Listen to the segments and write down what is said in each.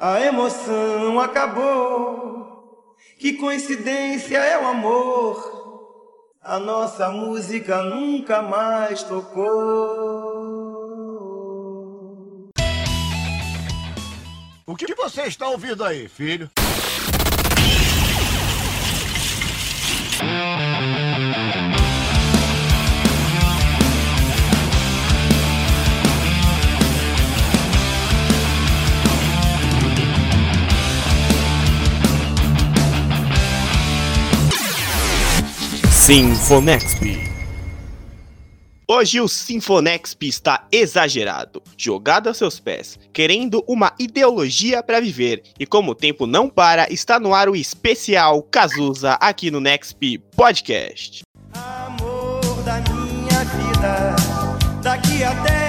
A emoção acabou. Que coincidência é o amor. A nossa música nunca mais tocou. O que você está ouvindo aí, filho? Sinfonexp. Hoje o Sinfonexp está exagerado, jogado aos seus pés, querendo uma ideologia para viver. E como o tempo não para, está no ar o especial Cazuza aqui no Nexp Podcast. Amor da minha vida, daqui até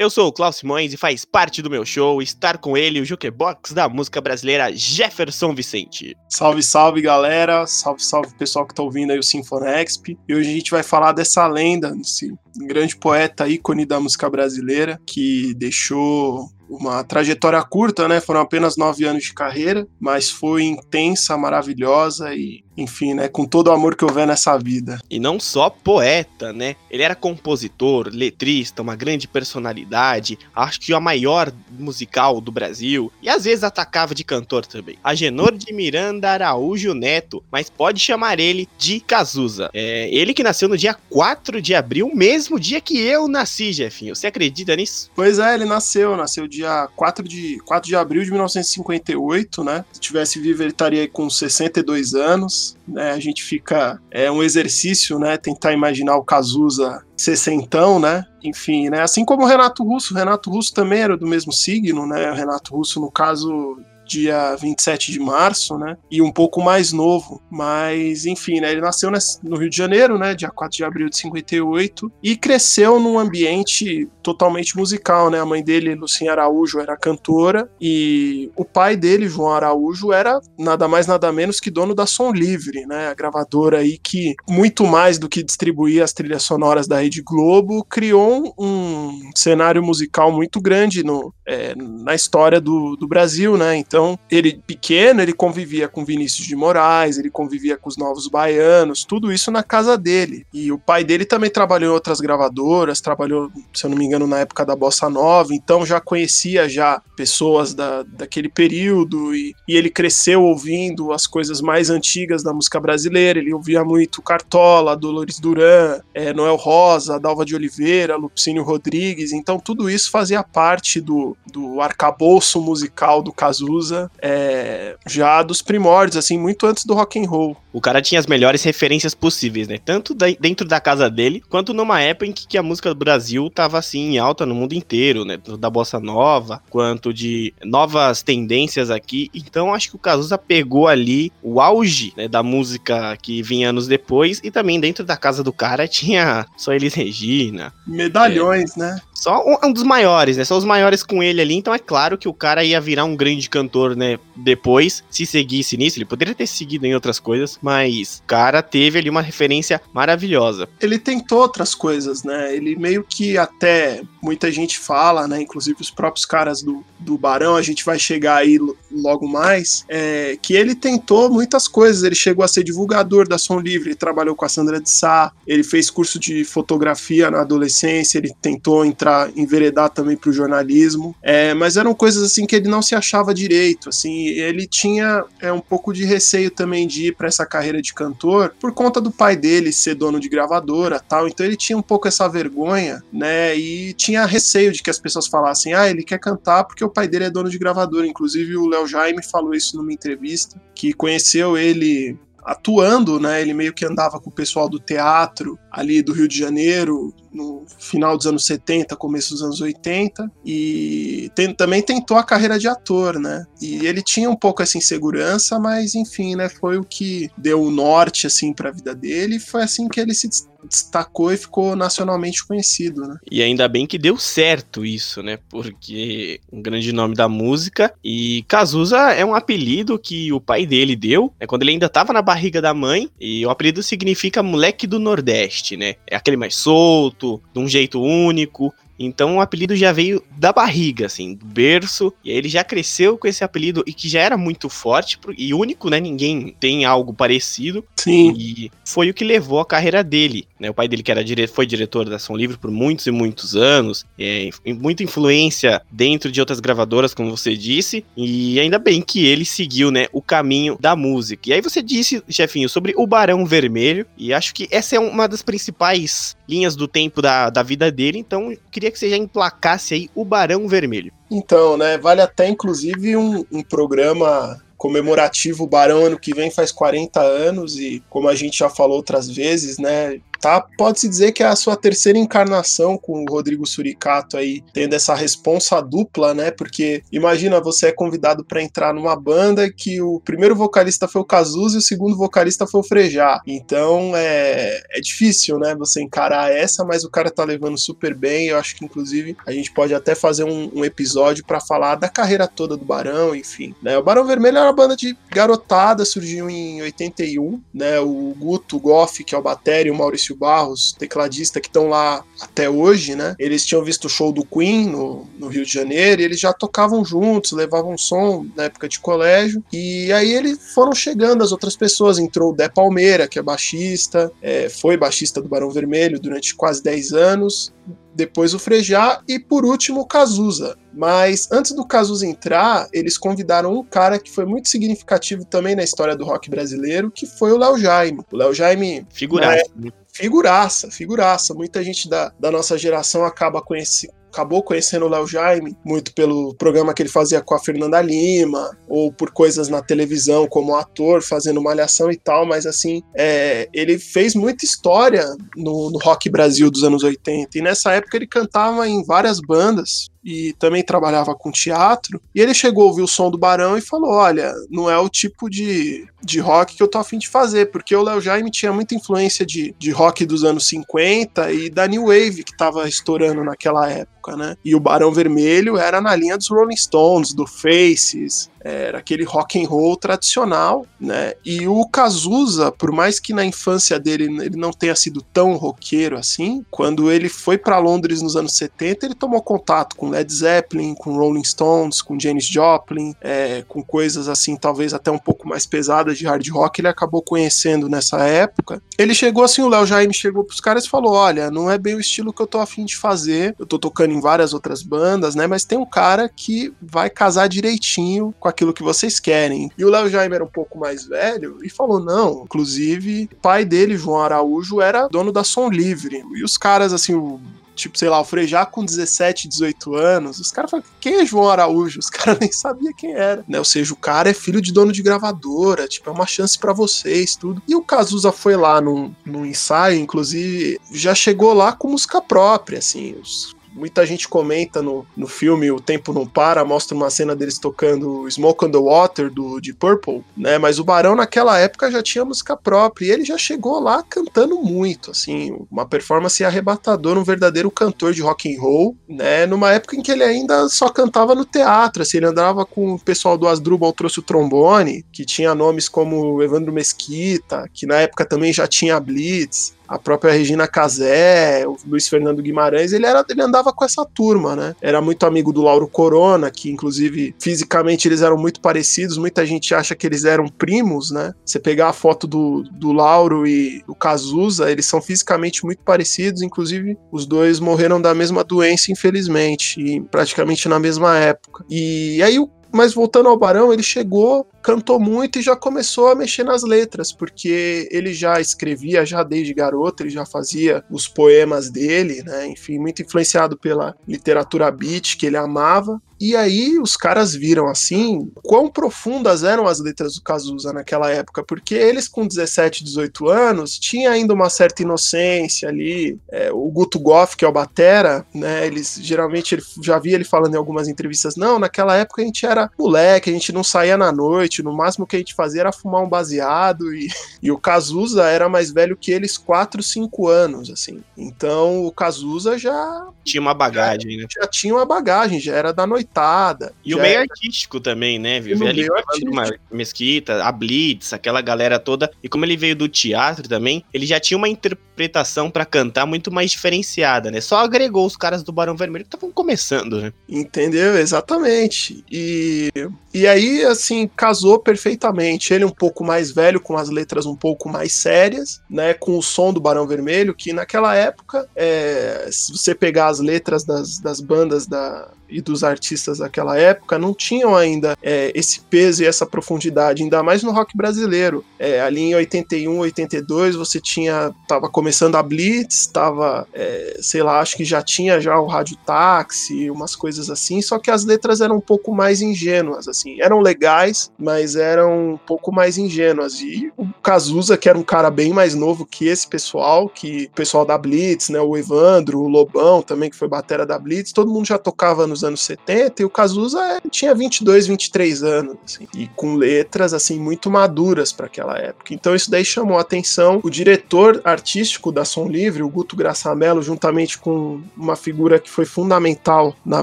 Eu sou o Klaus Simões e faz parte do meu show estar com ele, o jukebox da música brasileira Jefferson Vicente. Salve, salve galera, salve, salve pessoal que tá ouvindo aí o Sinfonexp. E hoje a gente vai falar dessa lenda, desse grande poeta ícone da música brasileira que deixou uma trajetória curta, né? Foram apenas nove anos de carreira, mas foi intensa, maravilhosa e, enfim, né? Com todo o amor que houver nessa vida. E não só poeta, né? Ele era compositor, letrista, uma grande personalidade, acho que a maior musical do Brasil, e às vezes atacava de cantor também. Agenor de Miranda Araújo Neto, mas pode chamar ele de Cazuza. É ele que nasceu no dia 4 de abril, mesmo dia que eu nasci, Jefinho. Você acredita nisso? Pois é, ele nasceu, nasceu dia 4 de, 4 de abril de 1958, né? Se tivesse vivo, ele estaria com 62 anos, né? A gente fica. É um exercício, né? Tentar imaginar o Cazuza sessentão, né? Enfim, né? Assim como o Renato Russo. O Renato Russo também era do mesmo signo, né? O Renato Russo, no caso, dia 27 de março, né? E um pouco mais novo. Mas, enfim, né? Ele nasceu no Rio de Janeiro, né? Dia 4 de abril de 58. E cresceu num ambiente totalmente musical, né? A mãe dele, Lucinha Araújo, era cantora. E o pai dele, João Araújo, era nada mais, nada menos que dono da Som Livre, né? A gravadora aí que, muito mais do que distribuir as trilhas sonoras da Rede Globo, criou um cenário musical muito grande no, é, na história do, do Brasil, né? Então, ele pequeno, ele convivia com Vinícius de Moraes, ele convivia com os Novos Baianos, tudo isso na casa dele. E o pai dele também trabalhou em outras gravadoras, trabalhou, se eu não me engano, na época da Bossa Nova, então já conhecia já pessoas da, daquele período e, e ele cresceu ouvindo as coisas mais antigas da música brasileira. Ele ouvia muito Cartola, Dolores Duran, é, Noel Rosa, Dalva de Oliveira, Lupicínio Rodrigues, então tudo isso fazia parte do, do arcabouço musical do Cazuza é, já dos primórdios, assim, muito antes do rock and roll. O cara tinha as melhores referências possíveis, né? Tanto da, dentro da casa dele, quanto numa época em que, que, a música do Brasil tava assim em alta no mundo inteiro, né? Da bossa nova, quanto de novas tendências aqui. Então acho que o Cazuza pegou ali o auge né, da música que vinha anos depois e também dentro da casa do cara tinha só Elis Regina. Medalhões, é, né? Só um, um, dos maiores, né? Só os maiores com ele ali. Então é claro que o cara ia virar um grande cantor, né? Depois, se seguisse nisso, ele poderia ter seguido em outras coisas, mas o cara teve ali uma referência maravilhosa. Ele tentou outras coisas, né? Ele meio que até muita gente fala, né? Inclusive os próprios caras do, do Barão, a gente vai chegar aí logo mais, é, que ele tentou muitas coisas. Ele chegou a ser divulgador da Som Livre, ele trabalhou com a Sandra de Sá, ele fez curso de fotografia na adolescência, ele tentou entrar, enveredar também para o jornalismo, é, mas eram coisas assim que ele não se achava direito, assim, ele tinha é, um pouco de receio também de ir para essa carreira de cantor por conta do pai dele ser dono de gravadora tal, então ele tinha um pouco essa vergonha, né, e tinha receio de que as pessoas falassem, ah, ele quer cantar porque o pai dele é dono de gravadora, inclusive o Léo Jaime falou isso numa entrevista, que conheceu ele atuando, né? Ele meio que andava com o pessoal do teatro ali do Rio de Janeiro, no final dos anos 70, começo dos anos 80, e tem, também tentou a carreira de ator, né? E ele tinha um pouco essa insegurança, mas enfim, né? Foi o que deu o norte, assim, pra vida dele, e foi assim que ele se destacou e ficou nacionalmente conhecido, né? E ainda bem que deu certo isso, né? Porque um grande nome da música e Cazuza é um apelido que o pai dele deu, é quando ele ainda tava na barriga da mãe, e o apelido significa moleque do Nordeste, né? É aquele mais solto, de um jeito único, então o apelido já veio da barriga, assim, do berço. E aí ele já cresceu com esse apelido e que já era muito forte e único, né? Ninguém tem algo parecido. Sim. E foi o que levou a carreira dele. Né? O pai dele, que era dire... foi diretor da Ação Livre por muitos e muitos anos, é, muita influência dentro de outras gravadoras, como você disse. E ainda bem que ele seguiu, né, o caminho da música. E aí você disse, chefinho, sobre o Barão Vermelho. E acho que essa é uma das principais linhas do tempo da, da vida dele. Então, queria que você já emplacasse aí o Barão Vermelho. Então, né, vale até inclusive um, um programa comemorativo. O Barão ano que vem faz 40 anos e, como a gente já falou outras vezes, né, tá? Pode-se dizer que é a sua terceira encarnação com o Rodrigo Suricato aí, tendo essa responsa dupla, né? Porque imagina, você é convidado para entrar numa banda que o primeiro vocalista foi o Cazuza e o segundo vocalista foi o Frejá. Então é, é difícil, né? Você encarar essa, mas o cara tá levando super bem. Eu acho que, inclusive, a gente pode até fazer um, um episódio para falar da carreira toda do Barão, enfim. Né? O Barão Vermelho era uma banda de garotada, surgiu em 81, né? O Guto Goff, que é o batério, o Maurício Maurício Barros, tecladista, que estão lá até hoje, né? Eles tinham visto o show do Queen no, no Rio de Janeiro e eles já tocavam juntos, levavam som na época de colégio. E aí eles foram chegando as outras pessoas. Entrou o Dé Palmeira, que é baixista, é, foi baixista do Barão Vermelho durante quase 10 anos depois o Frejá e por último o Cazuza. Mas antes do Cazuza entrar, eles convidaram um cara que foi muito significativo também na história do rock brasileiro, que foi o Léo Jaime. O Léo Jaime. Figuraça. É, figuraça, figuraça. Muita gente da, da nossa geração acaba conhecendo acabou conhecendo o Léo Jaime muito pelo programa que ele fazia com a Fernanda Lima, ou por coisas na televisão como ator, fazendo malhação e tal, mas assim, é, ele fez muita história no, no rock Brasil dos anos 80, e nessa época ele cantava em várias bandas, e também trabalhava com teatro. E ele chegou a ouvir o som do Barão e falou: Olha, não é o tipo de, de rock que eu tô afim de fazer, porque o Léo Jaime tinha muita influência de, de rock dos anos 50 e da New Wave que tava estourando naquela época, né? E o Barão Vermelho era na linha dos Rolling Stones, do Faces, era aquele rock and roll tradicional, né? E o Cazuza, por mais que na infância dele ele não tenha sido tão roqueiro assim, quando ele foi para Londres nos anos 70, ele tomou contato com Led Zeppelin, com Rolling Stones, com Janis Joplin, é, com coisas assim, talvez até um pouco mais pesadas de hard rock, ele acabou conhecendo nessa época. Ele chegou assim, o Léo Jaime chegou pros caras e falou: Olha, não é bem o estilo que eu tô afim de fazer. Eu tô tocando em várias outras bandas, né? Mas tem um cara que vai casar direitinho com aquilo que vocês querem. E o Léo Jaime era um pouco mais velho e falou: não, inclusive, o pai dele, João Araújo, era dono da Som Livre. E os caras, assim, o tipo, sei lá, o Frejá com 17, 18 anos, os caras falam, quem é João Araújo? Os caras nem sabiam quem era, né? Ou seja, o cara é filho de dono de gravadora, tipo, é uma chance para vocês, tudo. E o Cazuza foi lá num, num ensaio, inclusive, já chegou lá com música própria, assim, os Muita gente comenta no, no filme O Tempo Não Para, mostra uma cena deles tocando Smoke on the Water do de Purple, né? Mas o Barão naquela época já tinha música própria e ele já chegou lá cantando muito, assim, uma performance arrebatadora, um verdadeiro cantor de rock and roll, né? Numa época em que ele ainda só cantava no teatro, assim, ele andava com o pessoal do Asdrubal trouxe o trombone, que tinha nomes como Evandro Mesquita, que na época também já tinha Blitz, a própria Regina Casé, o Luiz Fernando Guimarães, ele, era, ele andava com essa turma, né? Era muito amigo do Lauro Corona, que inclusive fisicamente eles eram muito parecidos, muita gente acha que eles eram primos, né? Você pegar a foto do, do Lauro e do Cazuza, eles são fisicamente muito parecidos, inclusive os dois morreram da mesma doença, infelizmente, e praticamente na mesma época. E aí o mas voltando ao Barão, ele chegou cantou muito e já começou a mexer nas letras, porque ele já escrevia já desde garoto, ele já fazia os poemas dele, né? Enfim, muito influenciado pela literatura beat que ele amava. E aí os caras viram assim quão profundas eram as letras do Cazuza naquela época, porque eles com 17, 18 anos tinha ainda uma certa inocência ali. É, o Guto Goff, que é o batera, né? Eles geralmente ele, já via ele falando em algumas entrevistas, não, naquela época a gente era moleque, a gente não saía na noite, no máximo que a gente fazia era fumar um baseado e, e o Cazuza era mais velho que eles 4, 5 anos, assim. Então o Cazuza já tinha uma bagagem, já, né? Já tinha uma bagagem, já era da noite noitada. E o meio era... artístico também, né? Viver ali uma mesquita, a Blitz, aquela galera toda. E como ele veio do teatro também, ele já tinha uma interpretação para cantar muito mais diferenciada, né? Só agregou os caras do Barão Vermelho que estavam começando, né? Entendeu? Exatamente. E, e aí, assim, casou perfeitamente. Ele um pouco mais velho, com as letras um pouco mais sérias, né? Com o som do Barão Vermelho, que naquela época, é, se você pegar as letras das, das bandas da, e dos artistas daquela época não tinham ainda é, esse peso e essa profundidade, ainda mais no rock brasileiro. É, ali em 81, 82, você tinha. tava começando a Blitz, tava, é, sei lá, acho que já tinha já o Rádio Táxi, umas coisas assim, só que as letras eram um pouco mais ingênuas, assim. Eram legais, mas eram um pouco mais ingênuas. E o Cazuza, que era um cara bem mais novo que esse pessoal, que o pessoal da Blitz, né, o Evandro, o Lobão também, que foi batera da Blitz, todo mundo já tocava nos anos 70 e o Cazuza é, tinha 22, 23 anos, assim, e com letras assim muito maduras para aquela época. Então isso daí chamou a atenção. O diretor artístico da Som Livre, o Guto Graçamelo, juntamente com uma figura que foi fundamental na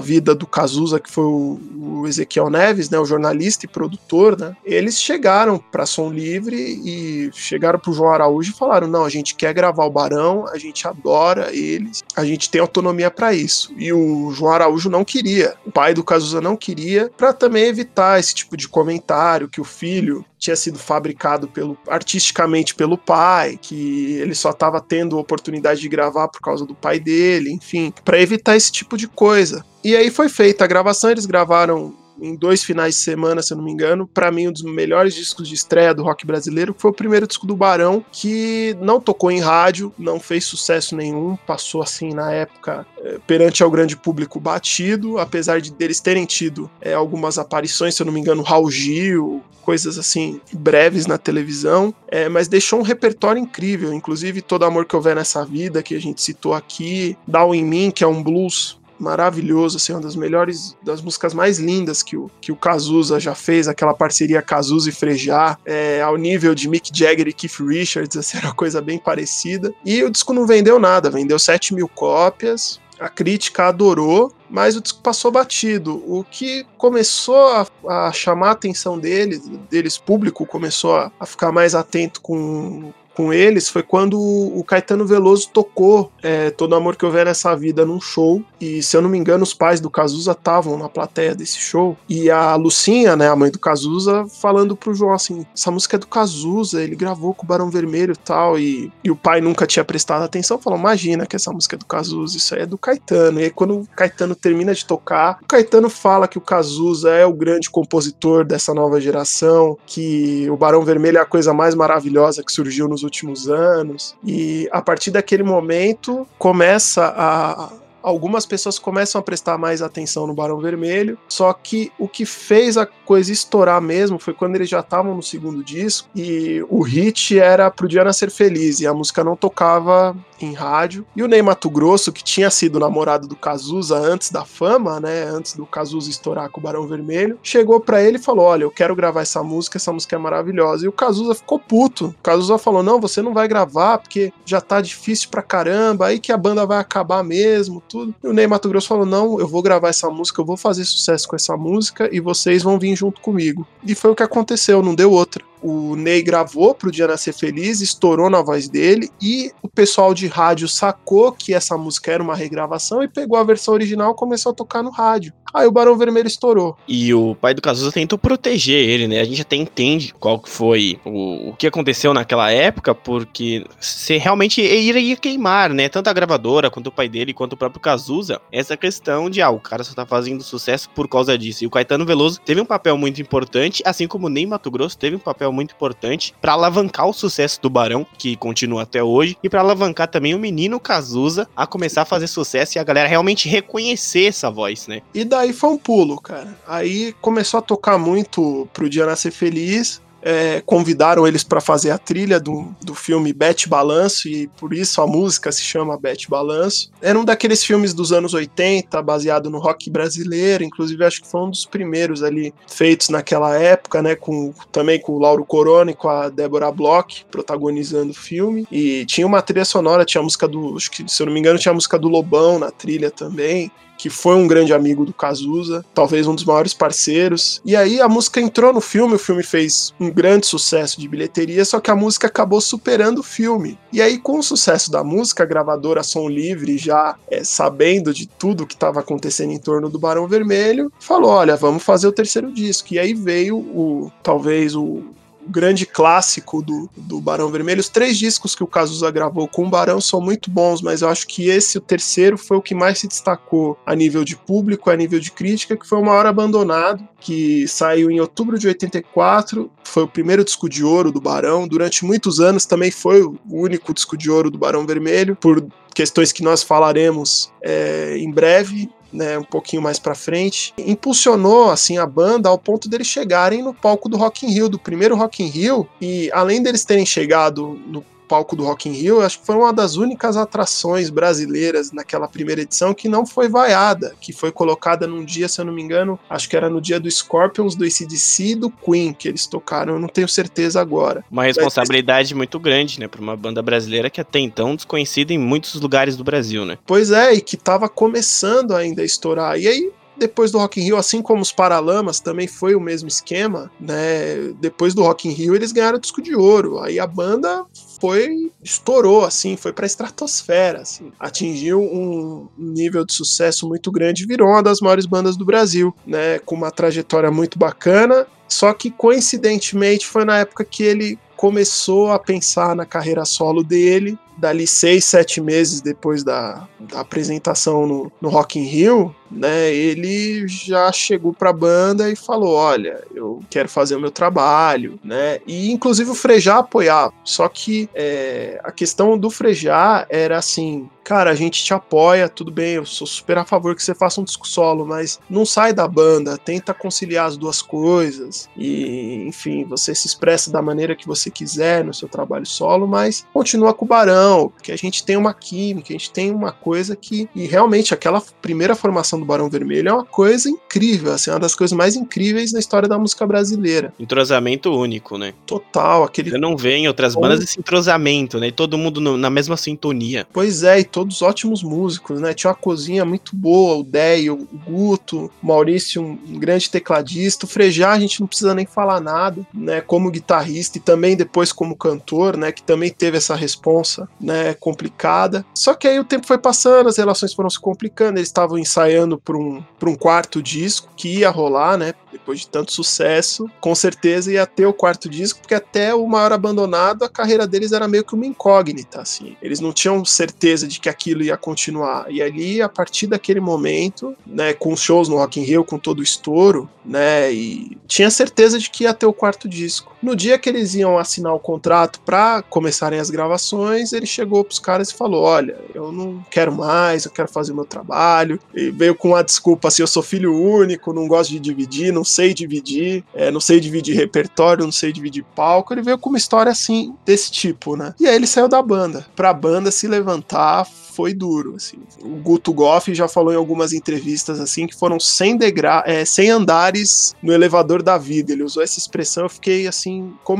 vida do Cazuza, que foi o, o Ezequiel Neves, né, o jornalista e produtor, né, eles chegaram para Som Livre e chegaram para o João Araújo e falaram: não, a gente quer gravar o Barão, a gente adora eles, a gente tem autonomia para isso. E o João Araújo não queria, o pai do Cazuza não queria, para também evitar esse tipo de comentário que o filho tinha sido fabricado pelo, artisticamente pelo pai, que ele só estava tendo oportunidade de gravar por causa do pai dele, enfim, para evitar esse tipo de coisa. E aí foi feita a gravação, eles gravaram em dois finais de semana, se eu não me engano. Para mim, um dos melhores discos de estreia do rock brasileiro foi o primeiro disco do Barão, que não tocou em rádio, não fez sucesso nenhum, passou assim na época é, perante ao grande público batido, apesar de deles terem tido é, algumas aparições, se eu não me engano, Raul Gil, coisas assim breves na televisão, é, mas deixou um repertório incrível, inclusive Todo Amor Que Houver Nessa Vida, que a gente citou aqui, Down in Mim, que é um blues maravilhoso, assim, uma das melhores, das músicas mais lindas que o, que o Cazuza já fez, aquela parceria Cazuza e Frejá, é, ao nível de Mick Jagger e Keith Richards, assim, era uma coisa bem parecida. E o disco não vendeu nada, vendeu 7 mil cópias, a crítica adorou, mas o disco passou batido. O que começou a, a chamar a atenção deles, deles, público, começou a, a, ficar mais atento com, com eles foi quando o Caetano Veloso tocou é, Todo Amor Que Houver Nessa Vida num show. E se eu não me engano, os pais do Cazuza estavam na plateia desse show. E a Lucinha, né, a mãe do Cazuza, falando pro João assim: essa música é do Cazuza, ele gravou com o Barão Vermelho e tal. E, e o pai nunca tinha prestado atenção, falou: imagina que essa música é do Cazuza, isso aí é do Caetano. E aí, quando o Caetano termina de tocar, o Caetano fala que o Cazuza é o grande compositor dessa nova geração, que o Barão Vermelho é a coisa mais maravilhosa que surgiu nos últimos anos. E a partir daquele momento começa a algumas pessoas começam a prestar mais atenção no Barão Vermelho, só que o que fez a coisa estourar mesmo foi quando eles já estavam no segundo disco e o hit era Pro Diana Ser Feliz e a música não tocava em rádio. E o Ney Mato Grosso, que tinha sido namorado do Cazuza antes da fama, né, antes do Cazuza estourar com o Barão Vermelho, chegou para ele e falou: "Olha, eu quero gravar essa música, essa música é maravilhosa". E o Cazuza ficou puto. O Cazuza falou: "Não, você não vai gravar porque já tá difícil pra caramba, aí que a banda vai acabar mesmo, tudo". E o Ney Mato Grosso falou: "Não, eu vou gravar essa música, eu vou fazer sucesso com essa música e vocês vão vir junto comigo". E foi o que aconteceu, não deu outra. O Ney gravou pro Dia Nascer Feliz, estourou na voz dele e o pessoal de rádio sacou que essa música era uma regravação e pegou a versão original e começou a tocar no rádio. Aí o Barão Vermelho estourou. E o pai do Cazuza tentou proteger ele, né? A gente até entende qual que foi o, o que aconteceu naquela época, porque se realmente iria queimar, né? Tanto a gravadora, quanto o pai dele, quanto o próprio Cazuza, essa questão de, ah, o cara só tá fazendo sucesso por causa disso. E o Caetano Veloso teve um papel muito importante, assim como o Ney Mato Grosso teve um papel muito importante para alavancar o sucesso do Barão, que continua até hoje, e para alavancar também o menino Cazuza a começar a fazer sucesso e a galera realmente reconhecer essa voz, né? E daí foi um pulo, cara. Aí começou a tocar muito pro Dia Nascer Feliz. É, convidaram eles para fazer a trilha do, do filme Bete Balanço, e por isso a música se chama Bete Balanço. Era um daqueles filmes dos anos 80, baseado no rock brasileiro, inclusive acho que foi um dos primeiros ali feitos naquela época, né? Com, também com o Lauro Corona e com a Débora Bloch protagonizando o filme. E tinha uma trilha sonora, tinha a música do. Acho que, se eu não me engano, tinha a música do Lobão na trilha também que foi um grande amigo do Cazuza, talvez um dos maiores parceiros. E aí a música entrou no filme, o filme fez um grande sucesso de bilheteria, só que a música acabou superando o filme. E aí, com o sucesso da música, a gravadora Som Livre, já é, sabendo de tudo que estava acontecendo em torno do Barão Vermelho, falou: olha, vamos fazer o terceiro disco. E aí veio o talvez o grande clássico do, do Barão Vermelho. Os três discos que o Cazuza gravou com o Barão são muito bons, mas eu acho que esse, o terceiro, foi o que mais se destacou a nível de público, a nível de crítica, que foi Uma Hora Abandonado, que saiu em outubro de 84, foi o primeiro disco de ouro do Barão. Durante muitos anos também foi o único disco de ouro do Barão Vermelho, por questões que nós falaremos é, em breve né, um pouquinho mais para frente, impulsionou assim a banda ao ponto deles chegarem no palco do Rock in Rio, do primeiro Rock in Rio, e além deles terem chegado no palco do Rock in Rio, acho que foi uma das únicas atrações brasileiras naquela primeira edição que não foi vaiada, que foi colocada num dia, se eu não me engano, acho que era no dia do Scorpions, do ACDC e do Queen que eles tocaram, eu não tenho certeza agora. Uma responsabilidade Mas... muito grande, né, para uma banda brasileira que até então desconhecida em muitos lugares do Brasil, né? Pois é, e que tava começando ainda a estourar. E aí depois do Rock in Rio, assim como os Paralamas, também foi o mesmo esquema, né? Depois do Rock in Rio, eles ganharam disco de ouro. Aí a banda foi estourou assim, foi para a estratosfera, assim. Atingiu um nível de sucesso muito grande, virou uma das maiores bandas do Brasil, né? Com uma trajetória muito bacana. Só que coincidentemente foi na época que ele começou a pensar na carreira solo dele dali seis, sete meses depois da, da apresentação no, no Rock in Rio, né, ele já chegou para a banda e falou, olha, eu quero fazer o meu trabalho, né, e inclusive o Frejá apoiava, só que é, a questão do Frejá era assim, cara, a gente te apoia, tudo bem, eu sou super a favor que você faça um disco solo, mas não sai da banda, tenta conciliar as duas coisas, e enfim, você se expressa da maneira que você quiser no seu trabalho solo, mas continua com o Barão, porque a gente tem uma química, a gente tem uma coisa que. E realmente, aquela primeira formação do Barão Vermelho é uma coisa incrível, assim, uma das coisas mais incríveis na história da música brasileira. Entrosamento único, né? Total, aquele. Você não vê em outras bandas esse entrosamento, né? E todo mundo no, na mesma sintonia. Pois é, e todos ótimos músicos, né? Tinha uma cozinha muito boa, o Deio, o Guto, o Maurício, um grande tecladista. O Frejá, a gente não precisa nem falar nada, né? Como guitarrista e também depois como cantor, né? Que também teve essa responsa né, complicada. Só que aí o tempo foi passando, as relações foram se complicando, eles estavam ensaiando para um, um quarto disco que ia rolar, né? Depois de tanto sucesso, com certeza ia ter o quarto disco, porque até o Maior Abandonado, a carreira deles era meio que uma incógnita, assim. Eles não tinham certeza de que aquilo ia continuar. E ali, a partir daquele momento, né, com os shows no Rock in Rio, com todo o estouro, né, e tinha certeza de que ia ter o quarto disco. No dia que eles iam assinar o contrato para começarem as gravações, ele chegou pros caras e falou: Olha, eu não quero mais, eu quero fazer o meu trabalho. E veio com a desculpa assim: eu sou filho único, não gosto de dividir, não sei dividir, é, não sei dividir repertório, não sei dividir palco. Ele veio com uma história assim, desse tipo, né? E aí ele saiu da banda, pra banda se levantar foi duro, assim. O Guto Goff já falou em algumas entrevistas, assim, que foram 100, degra é, 100 andares no elevador da vida. Ele usou essa expressão, eu fiquei, assim, ficou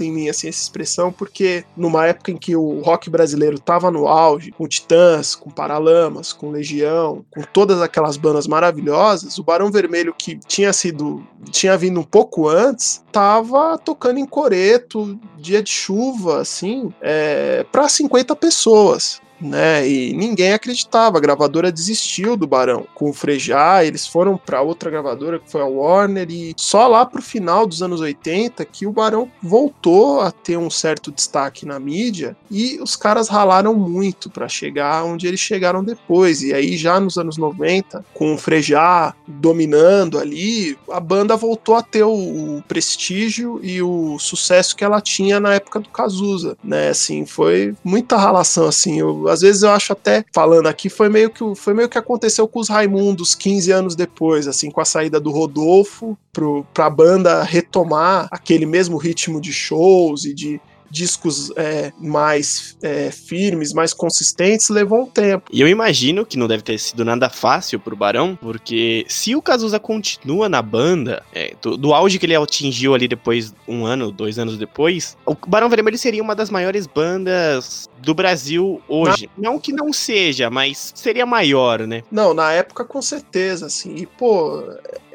em mim, assim, essa expressão, porque numa época em que o rock brasileiro tava no auge, com Titãs, com Paralamas, com Legião, com todas aquelas bandas maravilhosas, o Barão Vermelho, que tinha sido, tinha vindo um pouco antes, tava tocando em coreto, dia de chuva, assim, é, para 50 pessoas né? E ninguém acreditava. A gravadora desistiu do Barão. Com o Frejá, eles foram para outra gravadora que foi a Warner e só lá pro final dos anos 80 que o Barão voltou a ter um certo destaque na mídia e os caras ralaram muito para chegar onde eles chegaram depois. E aí já nos anos 90, com o Frejá dominando ali, a banda voltou a ter o, prestígio e o sucesso que ela tinha na época do Cazuza, né? Assim, foi muita ralação assim. Eu, às vezes eu acho até, falando aqui, foi meio que foi meio que aconteceu com os Raimundos 15 anos depois, assim, com a saída do Rodolfo pro, pra banda retomar aquele mesmo ritmo de shows e de discos é, mais é, firmes, mais consistentes, levou um tempo. E eu imagino que não deve ter sido nada fácil pro Barão, porque se o Cazuza continua na banda, é, do, do, auge que ele atingiu ali depois, um ano, dois anos depois, o Barão Vermelho seria uma das maiores bandas do Brasil hoje. Na... Não que não seja, mas seria maior, né? Não, na época com certeza, assim. E, pô,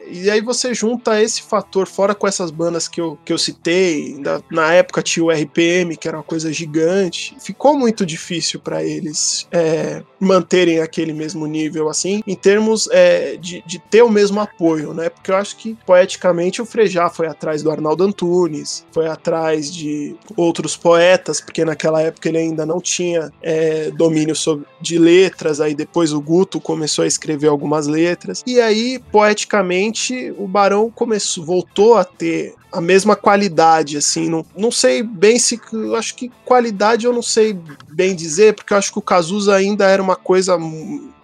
e aí você junta esse fator, fora com essas bandas que eu, que eu citei, na época tinha o RPM, que era uma coisa gigante, ficou muito difícil para eles é, manterem aquele mesmo nível, assim, em termos é, de, de ter o mesmo apoio, né? Porque eu acho que, poeticamente, o Frejá foi atrás do Arnaldo Antunes, foi atrás de outros poetas, porque naquela época ele ainda não tinha é, domínio sobre, de letras, aí depois o Guto começou a escrever algumas letras, e aí, poeticamente, repente o Barão começou, voltou a ter a mesma qualidade, assim, não, não sei bem se, acho que qualidade eu não sei bem dizer, porque eu acho que o Cazuza ainda era uma coisa,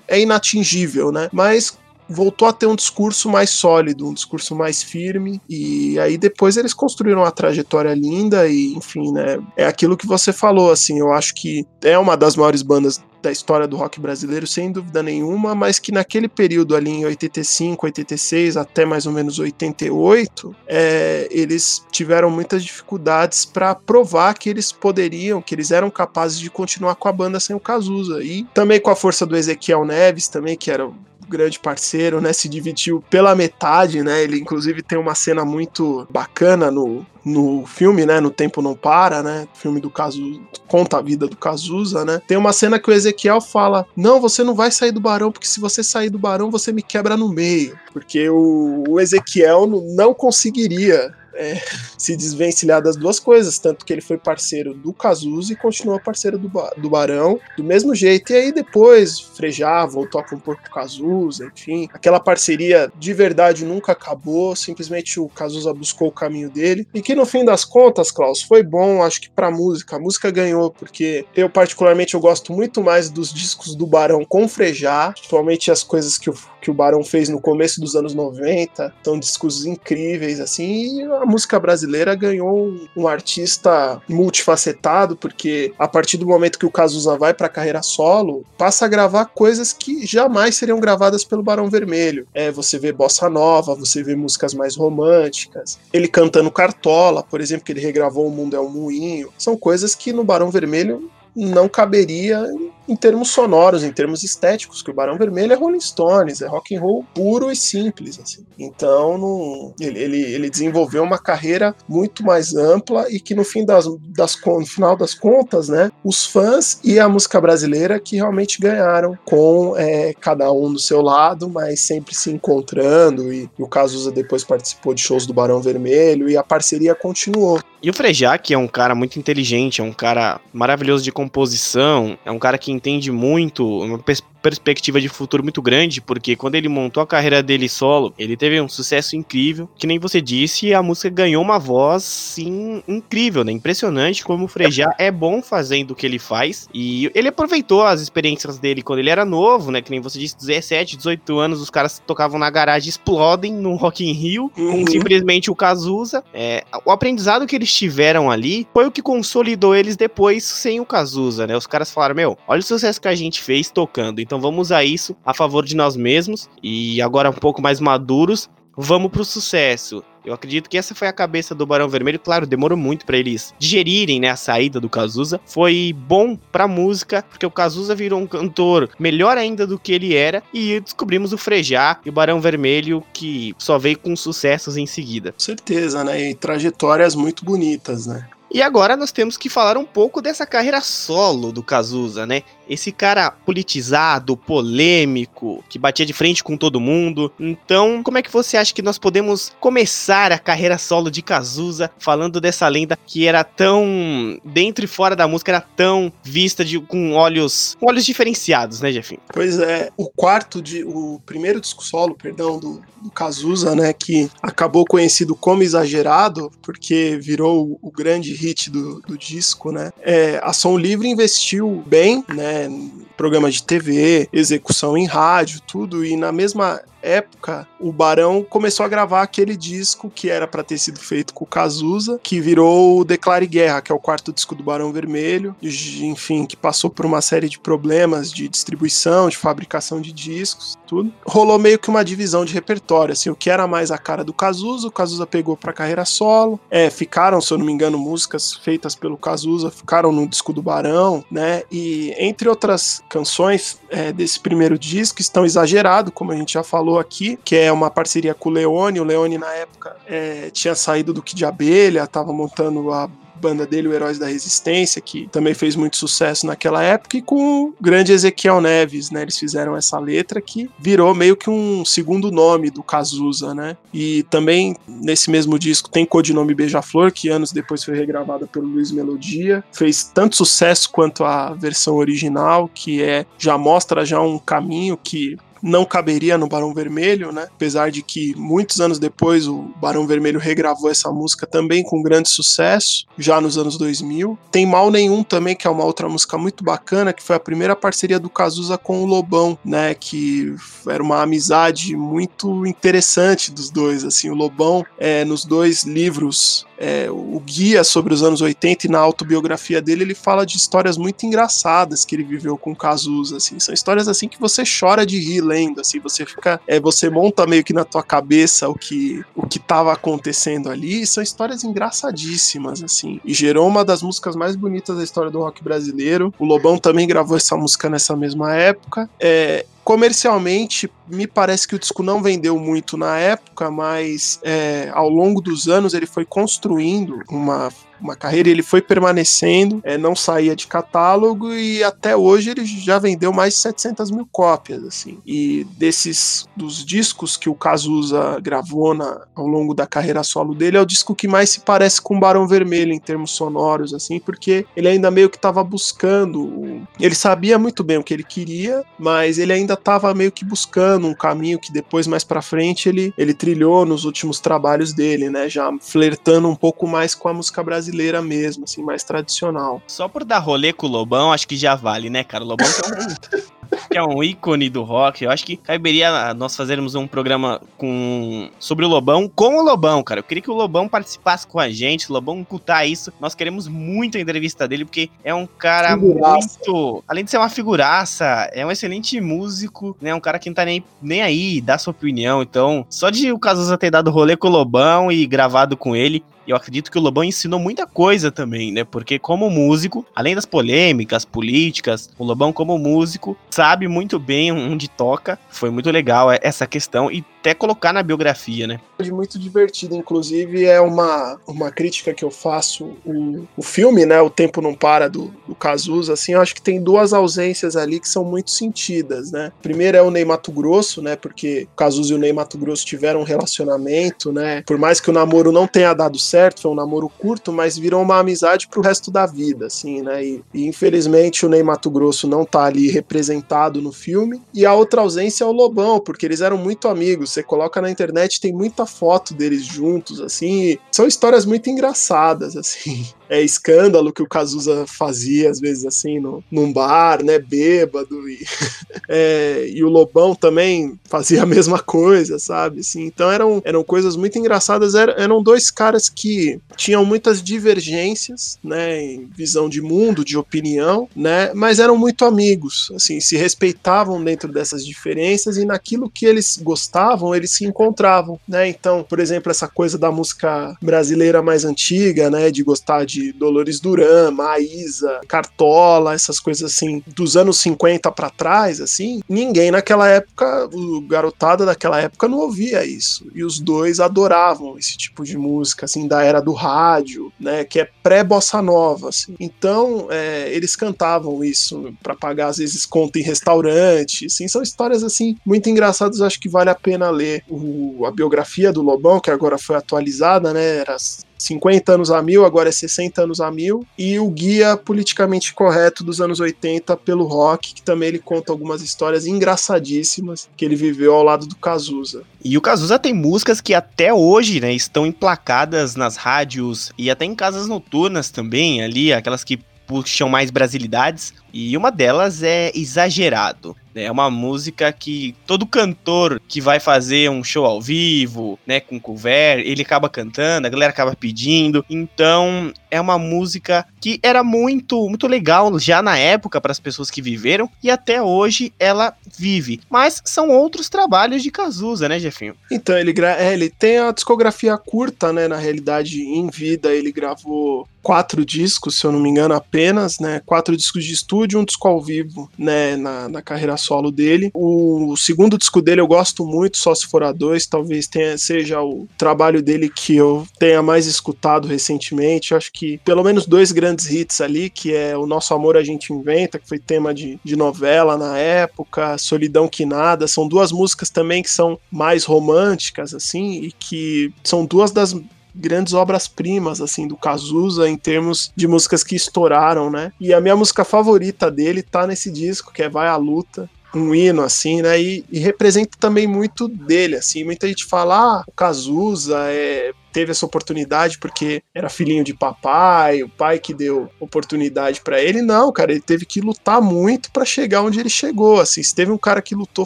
é inatingível, né, mas voltou a ter um discurso mais sólido, um discurso mais firme, e aí depois eles construíram uma trajetória linda e, enfim, né, é aquilo que você falou, assim, eu acho que é uma das maiores bandas da história do rock brasileiro, sem dúvida nenhuma, mas que naquele período ali em 85, 86 até mais ou menos 88, é, eles tiveram muitas dificuldades para provar que eles poderiam, que eles eram capazes de continuar com a banda sem o Cazuza. E também com a força do Ezequiel Neves, também, que era grande parceiro, né? Se dividiu pela metade, né? Ele inclusive tem uma cena muito bacana no, no filme, né? No Tempo Não Para, né? Filme do caso conta a vida do Cazuza, né? Tem uma cena que o Ezequiel fala: Não, você não vai sair do Barão, porque se você sair do Barão, você me quebra no meio. Porque o, o Ezequiel não conseguiria é, se desvencilhar das duas coisas, tanto que ele foi parceiro do Cazuza e continuou parceiro do, do Barão, do mesmo jeito. E aí depois, Frejá voltou a compor com o Cazuza, enfim. Aquela parceria de verdade nunca acabou, simplesmente o Cazuza buscou o caminho dele. E que no fim das contas, Klaus, foi bom, acho que pra música. A música ganhou, porque eu particularmente eu gosto muito mais dos discos do Barão com Frejá, principalmente as coisas que o, que o Barão fez no começo dos anos 90, são discos incríveis, assim, e a música brasileira ganhou um, um, artista multifacetado, porque a partir do momento que o Cazuza vai para a carreira solo, passa a gravar coisas que jamais seriam gravadas pelo Barão Vermelho. É, você vê bossa nova, você vê músicas mais românticas. Ele cantando Cartola, por exemplo, que ele regravou O Mundo é um Moinho. São coisas que no Barão Vermelho não caberia em termos sonoros, em termos estéticos, que o Barão Vermelho é Rolling Stones, é rock and roll puro e simples, assim. Então, ele, ele, ele, desenvolveu uma carreira muito mais ampla e que no fim das, das no final das contas, né, os fãs e a música brasileira que realmente ganharam com é, cada um do seu lado, mas sempre se encontrando e, e o Cazuza depois participou de shows do Barão Vermelho e a parceria continuou. E o Frejá, que é um cara muito inteligente, é um cara maravilhoso de composição, é um cara que entende muito, uma perspectiva de futuro muito grande, porque quando ele montou a carreira dele solo, ele teve um sucesso incrível, que nem você disse, a música ganhou uma voz, sim, incrível, né? Impressionante como o Frejá é bom fazendo o que ele faz, e ele aproveitou as experiências dele quando ele era novo, né? Que nem você disse, 17, 18 anos, os caras tocavam na garagem, explodem no Rock in Rio, Uhum. com simplesmente o Cazuza. É, o aprendizado que eles tiveram ali foi o que consolidou eles depois sem o Cazuza, né? Os caras falaram, meu, olha o sucesso que a gente fez tocando, então vamos usar isso a favor de nós mesmos e agora um pouco mais maduros, vamos pro sucesso. Eu acredito que essa foi a cabeça do Barão Vermelho. Claro, demorou muito pra eles digerirem né, a saída do Cazuza. Foi bom pra música, porque o Cazuza virou um cantor melhor ainda do que ele era. E descobrimos o Frejá e o Barão Vermelho, que só veio com sucessos em seguida. Com certeza, né? E trajetórias muito bonitas, né? E agora nós temos que falar um pouco dessa carreira solo do Cazuza, né? Esse cara politizado, polêmico, que batia de frente com todo mundo. Então, como é que você acha que nós podemos começar a carreira solo de Cazuza falando dessa lenda que era tão dentro e fora da música era tão vista de, com olhos com olhos diferenciados, né, Jefinho? Pois é, o quarto de. O primeiro disco solo, perdão, do, do Cazuza, né? Que acabou conhecido como exagerado, porque virou o grande hit do, do disco, né? É, a Som Livre investiu bem, né? Programa de TV, execução em rádio, tudo, e na mesma época, o Barão começou a gravar aquele disco que era para ter sido feito com o Cazuza, que virou o Declare Guerra, que é o quarto disco do Barão Vermelho, enfim, que passou por uma série de problemas de distribuição, de fabricação de discos, tudo. Rolou meio que uma divisão de repertório, assim, o que era mais a cara do Cazuza, o Cazuza pegou pra carreira solo, é, ficaram, se eu não me engano, músicas feitas pelo Cazuza, ficaram no disco do Barão, né, e entre outras canções é, desse primeiro disco estão Exagerado, como a gente já falou, falou aqui, que é uma parceria com o Leone. O Leone, na época, é, tinha saído do Kid de Abelha, tava montando a banda dele, o Heróis da Resistência, que também fez muito sucesso naquela época, e com o grande Ezequiel Neves, né? Eles fizeram essa letra que virou meio que um segundo nome do Cazuza, né? E também nesse mesmo disco tem codinome Beija-Flor, que anos depois foi regravada pelo Luiz Melodia. Fez tanto sucesso quanto a versão original, que é já mostra já um caminho que não caberia no Barão Vermelho, né? Apesar de que muitos anos depois o Barão Vermelho regravou essa música também com grande sucesso, já nos anos 2000. Tem Mal Nenhum também, que é uma outra música muito bacana, que foi a primeira parceria do Cazuza com o Lobão, né? Que era uma amizade muito interessante dos dois, assim. O Lobão, é, nos dois livros é, o guia sobre os anos 80 e na autobiografia dele ele fala de histórias muito engraçadas que ele viveu com Cazuza, assim, são histórias assim que você chora de rir lendo, assim, você fica, é, você monta meio que na tua cabeça o que o que estava acontecendo ali, são histórias engraçadíssimas, assim, e gerou uma das músicas mais bonitas da história do rock brasileiro. O Lobão também gravou essa música nessa mesma época. É, comercialmente, me parece que o disco não vendeu muito na época, mas é, ao longo dos anos ele foi construindo uma, uma carreira, ele foi permanecendo, é, não saía de catálogo e até hoje ele já vendeu mais de 700 mil cópias, assim. E desses dos discos que o Cazuza gravou na, ao longo da carreira solo dele, é o disco que mais se parece com Barão Vermelho em termos sonoros, assim, porque ele ainda meio que estava buscando, ele sabia muito bem o que ele queria, mas ele ainda estava meio que buscando um caminho que depois mais para frente ele ele trilhou nos últimos trabalhos dele, né, já flertando um pouco mais com a música brasileira mesmo, assim, mais tradicional. Só por dar rolê com o Lobão, acho que já vale, né, cara? O Lobão que é um, que é um ícone do rock. Eu acho que caberia nós fazermos um programa com sobre o Lobão com o Lobão, cara. Eu queria que o Lobão participasse com a gente, o Lobão escutar isso. Nós queremos muito a entrevista dele, porque é um cara Figuraça. muito. Além de ser uma figuraça, é um excelente músico, né? Um cara que não tá nem, nem aí, dá sua opinião. Então, só de o Cazuza ter dado rolê com o Lobão e gravado com ele, eu acredito que o Lobão ensinou muita coisa também, né? Porque como músico, além das polêmicas políticas, o Lobão como músico sabe muito bem onde toca. Foi muito legal essa questão e até colocar na biografia, né? Muito divertido, inclusive é uma, uma crítica que eu faço o, o filme, né, O Tempo Não Para do, do Cazuza, assim, eu acho que tem duas ausências ali que são muito sentidas, né? Primeiro é o Ney Mato Grosso, né, porque o Cazuza e o Ney Mato Grosso tiveram um relacionamento, né, por mais que o namoro não tenha dado certo, foi um namoro curto, mas virou uma amizade pro resto da vida, assim, né, e, e infelizmente o Ney Mato Grosso não tá ali representado no filme, e a outra ausência é o Lobão, porque eles eram muito amigos, você coloca na internet, tem muita foto deles juntos, assim, são histórias muito engraçadas, assim é, escândalo que o Cazuza fazia, às vezes, assim, no, num bar, né, bêbado, e, é, e o Lobão também fazia a mesma coisa, sabe? Assim, então eram, eram coisas muito engraçadas, eram, eram dois caras que tinham muitas divergências, né, em visão de mundo, de opinião, né, mas eram muito amigos, assim, se respeitavam dentro dessas diferenças e naquilo que eles gostavam, eles se encontravam, né, então, por exemplo, essa coisa da música brasileira mais antiga, né, de gostar de de Dolores Duran, Maísa, Cartola, essas coisas assim, dos anos 50 para trás, assim, ninguém naquela época, o garotada daquela época não ouvia isso. E os dois adoravam esse tipo de música, assim, da era do rádio, né, que é pré-bossa nova, assim. Então, é, eles cantavam isso para pagar, às vezes, conta em restaurante, assim, são histórias, assim, muito engraçadas, acho que vale a pena ler o, a biografia do Lobão, que agora foi atualizada, né, era 50 anos a mil, agora é 60 anos a mil, e o guia politicamente correto dos anos 80 pelo rock, que também ele conta algumas histórias engraçadíssimas que ele viveu ao lado do Cazuza. E o Cazuza tem músicas que até hoje, né, estão emplacadas nas rádios e até em casas noturnas também, ali, aquelas que puxam mais brasilidades, e uma delas é Exagerado. É uma música que todo cantor que vai fazer um show ao vivo, né, com cover, ele acaba cantando, a galera acaba pedindo. Então, é uma música que era muito, muito legal já na época para as pessoas que viveram e até hoje ela vive. Mas são outros trabalhos de Cazuza, né, Jefinho? Então, ele, é, ele tem a discografia curta, né, na realidade, em vida ele gravou quatro discos, se eu não me engano, apenas, né, quatro discos de estúdio, um disco ao vivo, né, na, na carreira solo dele. O, o, segundo disco dele eu gosto muito, só se for a dois, talvez tenha, seja o trabalho dele que eu tenha mais escutado recentemente. Eu acho que pelo menos dois grandes hits ali, que é O Nosso Amor a Gente Inventa, que foi tema de, de novela na época, Solidão Que Nada, são duas músicas também que são mais românticas, assim, e que são duas das grandes obras-primas, assim, do Cazuza em termos de músicas que estouraram, né? E a minha música favorita dele tá nesse disco, que é Vai à Luta, um hino, assim, né? E, e, representa também muito dele, assim. Muita gente fala, ah, o Cazuza é teve essa oportunidade porque era filhinho de papai, o pai que deu oportunidade para ele. Não, cara, ele teve que lutar muito para chegar onde ele chegou. Assim, se teve um cara que lutou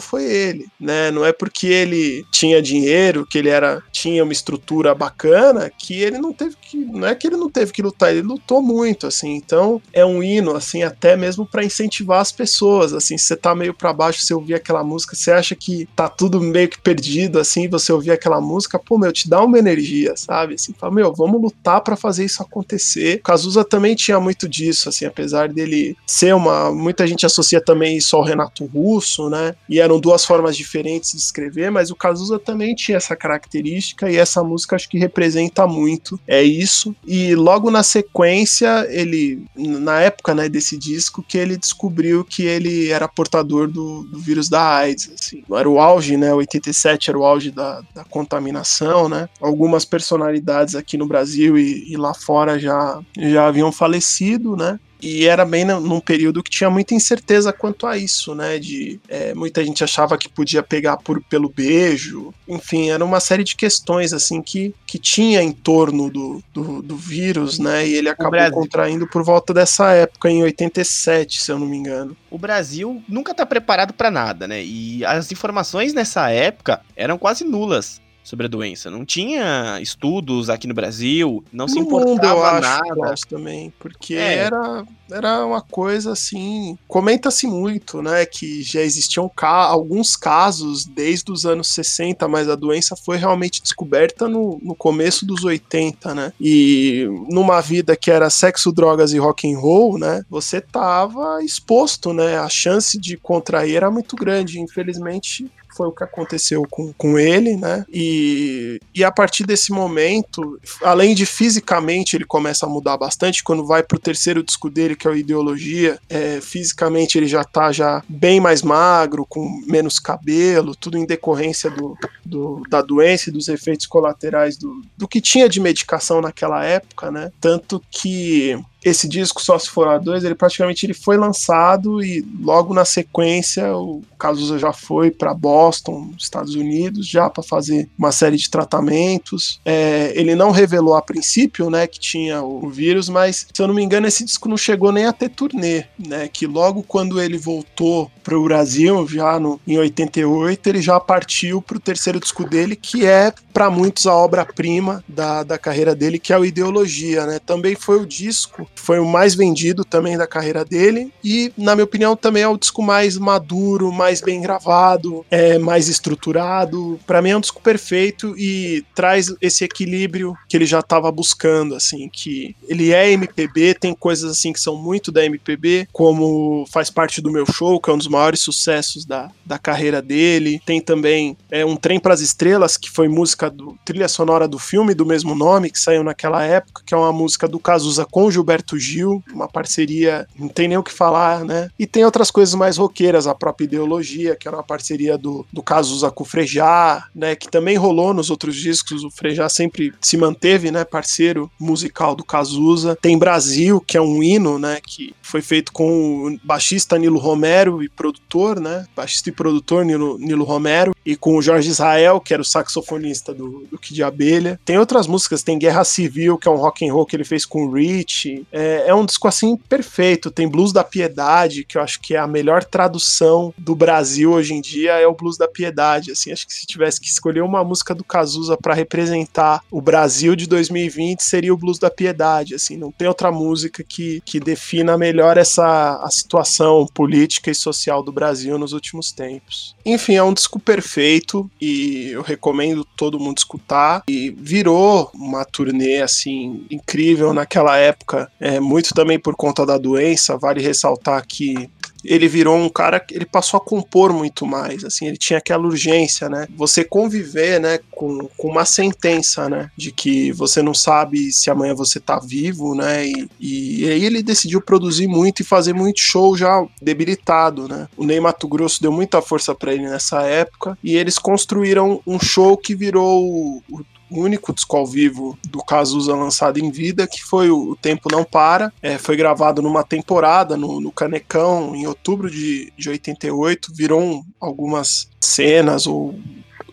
foi ele, né? Não é porque ele tinha dinheiro, que ele era tinha uma estrutura bacana, que ele não teve que, não é que ele não teve que lutar, ele lutou muito, assim. Então, é um hino assim até mesmo para incentivar as pessoas, assim, se você tá meio para baixo, você ouvir aquela música, você acha que tá tudo meio que perdido assim, você ouvir aquela música, pô, meu, te dá uma energia sabe? Assim, fala, meu, vamos lutar para fazer isso acontecer. O Cazuza também tinha muito disso, assim, apesar dele ser uma. Muita gente associa também isso ao Renato Russo, né? E eram duas formas diferentes de escrever, mas o Cazuza também tinha essa característica e essa música acho que representa muito. É isso. E logo na sequência, ele, na época, né, desse disco, que ele descobriu que ele era portador do, do vírus da AIDS, assim. Era o auge, né? 87 era o auge da, da contaminação, né? Algumas personalidades aqui no Brasil e, e lá fora já, já haviam falecido, né? e era bem num período que tinha muita incerteza quanto a isso, né? De é, muita gente achava que podia pegar por, pelo beijo, enfim, era uma série de questões assim que, que tinha em torno do, do, do vírus, né? E ele acabou contraindo por volta dessa época, em 87, se eu não me engano. O Brasil nunca está preparado para nada, né? E as informações nessa época eram quase nulas sobre a doença. Não tinha estudos aqui no Brasil, não no se importava mundo, eu acho, nada. Eu acho também, porque é. era, era uma coisa assim. Comenta-se muito, né? Que já existiam ca alguns casos desde os anos 60, mas a doença foi realmente descoberta no, no começo dos 80, né? E numa vida que era sexo, drogas e rock and roll, né? Você tava exposto, né? A chance de contrair era muito grande. Infelizmente, foi o que aconteceu com, com ele, né? E, e a partir desse momento, além de fisicamente ele começa a mudar bastante, quando vai pro terceiro disco dele, que é o Ideologia, é, fisicamente ele já tá já bem mais magro, com menos cabelo, tudo em decorrência do, do da doença e dos efeitos colaterais do, do que tinha de medicação naquela época, né? Tanto que esse disco só se for a dois, ele praticamente ele foi lançado e logo na sequência o Cazuza já foi para Boston, Estados Unidos, já para fazer uma série de tratamentos. É, ele não revelou a princípio, né, que tinha o, vírus, mas se eu não me engano esse disco não chegou nem a ter turnê, né? Que logo quando ele voltou para o Brasil, já no, em 88, ele já partiu para o terceiro disco dele, que é para muitos a obra-prima da, da carreira dele, que é o Ideologia, né? Também foi o disco foi o mais vendido também da carreira dele e, na minha opinião, também é o disco mais maduro, mais bem gravado, é mais estruturado. Para mim é um disco perfeito e traz esse equilíbrio que ele já estava buscando, assim, que ele é MPB, tem coisas assim que são muito da MPB, como faz parte do meu show, que é um dos maiores sucessos da, da carreira dele. Tem também é, um Trem para as Estrelas, que foi música do trilha sonora do filme do mesmo nome, que saiu naquela época, que é uma música do Cazuza com Gilberto Gilberto Gil, uma parceria, não tem nem o que falar, né? E tem outras coisas mais roqueiras, a própria ideologia, que era uma parceria do, do Cazuza com o Frejá, né? Que também rolou nos outros discos, o Frejá sempre se manteve, né? Parceiro musical do Cazuza. Tem Brasil, que é um hino, né? Que foi feito com o baixista Nilo Romero e produtor, né? Baixista e produtor Nilo, Nilo Romero, e com o Jorge Israel, que era o saxofonista do, do Kid Abelha. Tem outras músicas, tem Guerra Civil, que é um rock and roll que ele fez com o Rich, é, é, um disco assim perfeito. Tem Blues da Piedade, que eu acho que é a melhor tradução do Brasil hoje em dia, é o Blues da Piedade. Assim, acho que se tivesse que escolher uma música do Cazuza para representar o Brasil de 2020, seria o Blues da Piedade. Assim, não tem outra música que, que defina melhor essa a situação política e social do Brasil nos últimos tempos. Enfim, é um disco perfeito e eu recomendo todo mundo escutar. E virou uma turnê assim incrível naquela época é, muito também por conta da doença, vale ressaltar que ele virou um cara que ele passou a compor muito mais, assim, ele tinha aquela urgência, né? Você conviver, né, com, com uma sentença, né, de que você não sabe se amanhã você tá vivo, né? E, e, aí ele decidiu produzir muito e fazer muito show já debilitado, né? O Ney Mato Grosso deu muita força para ele nessa época e eles construíram um show que virou o, o único disco ao vivo do Cazuza lançado em vida, que foi o Tempo Não Para. É, foi gravado numa temporada no, no Canecão, em outubro de, de 88. Virou um, algumas cenas ou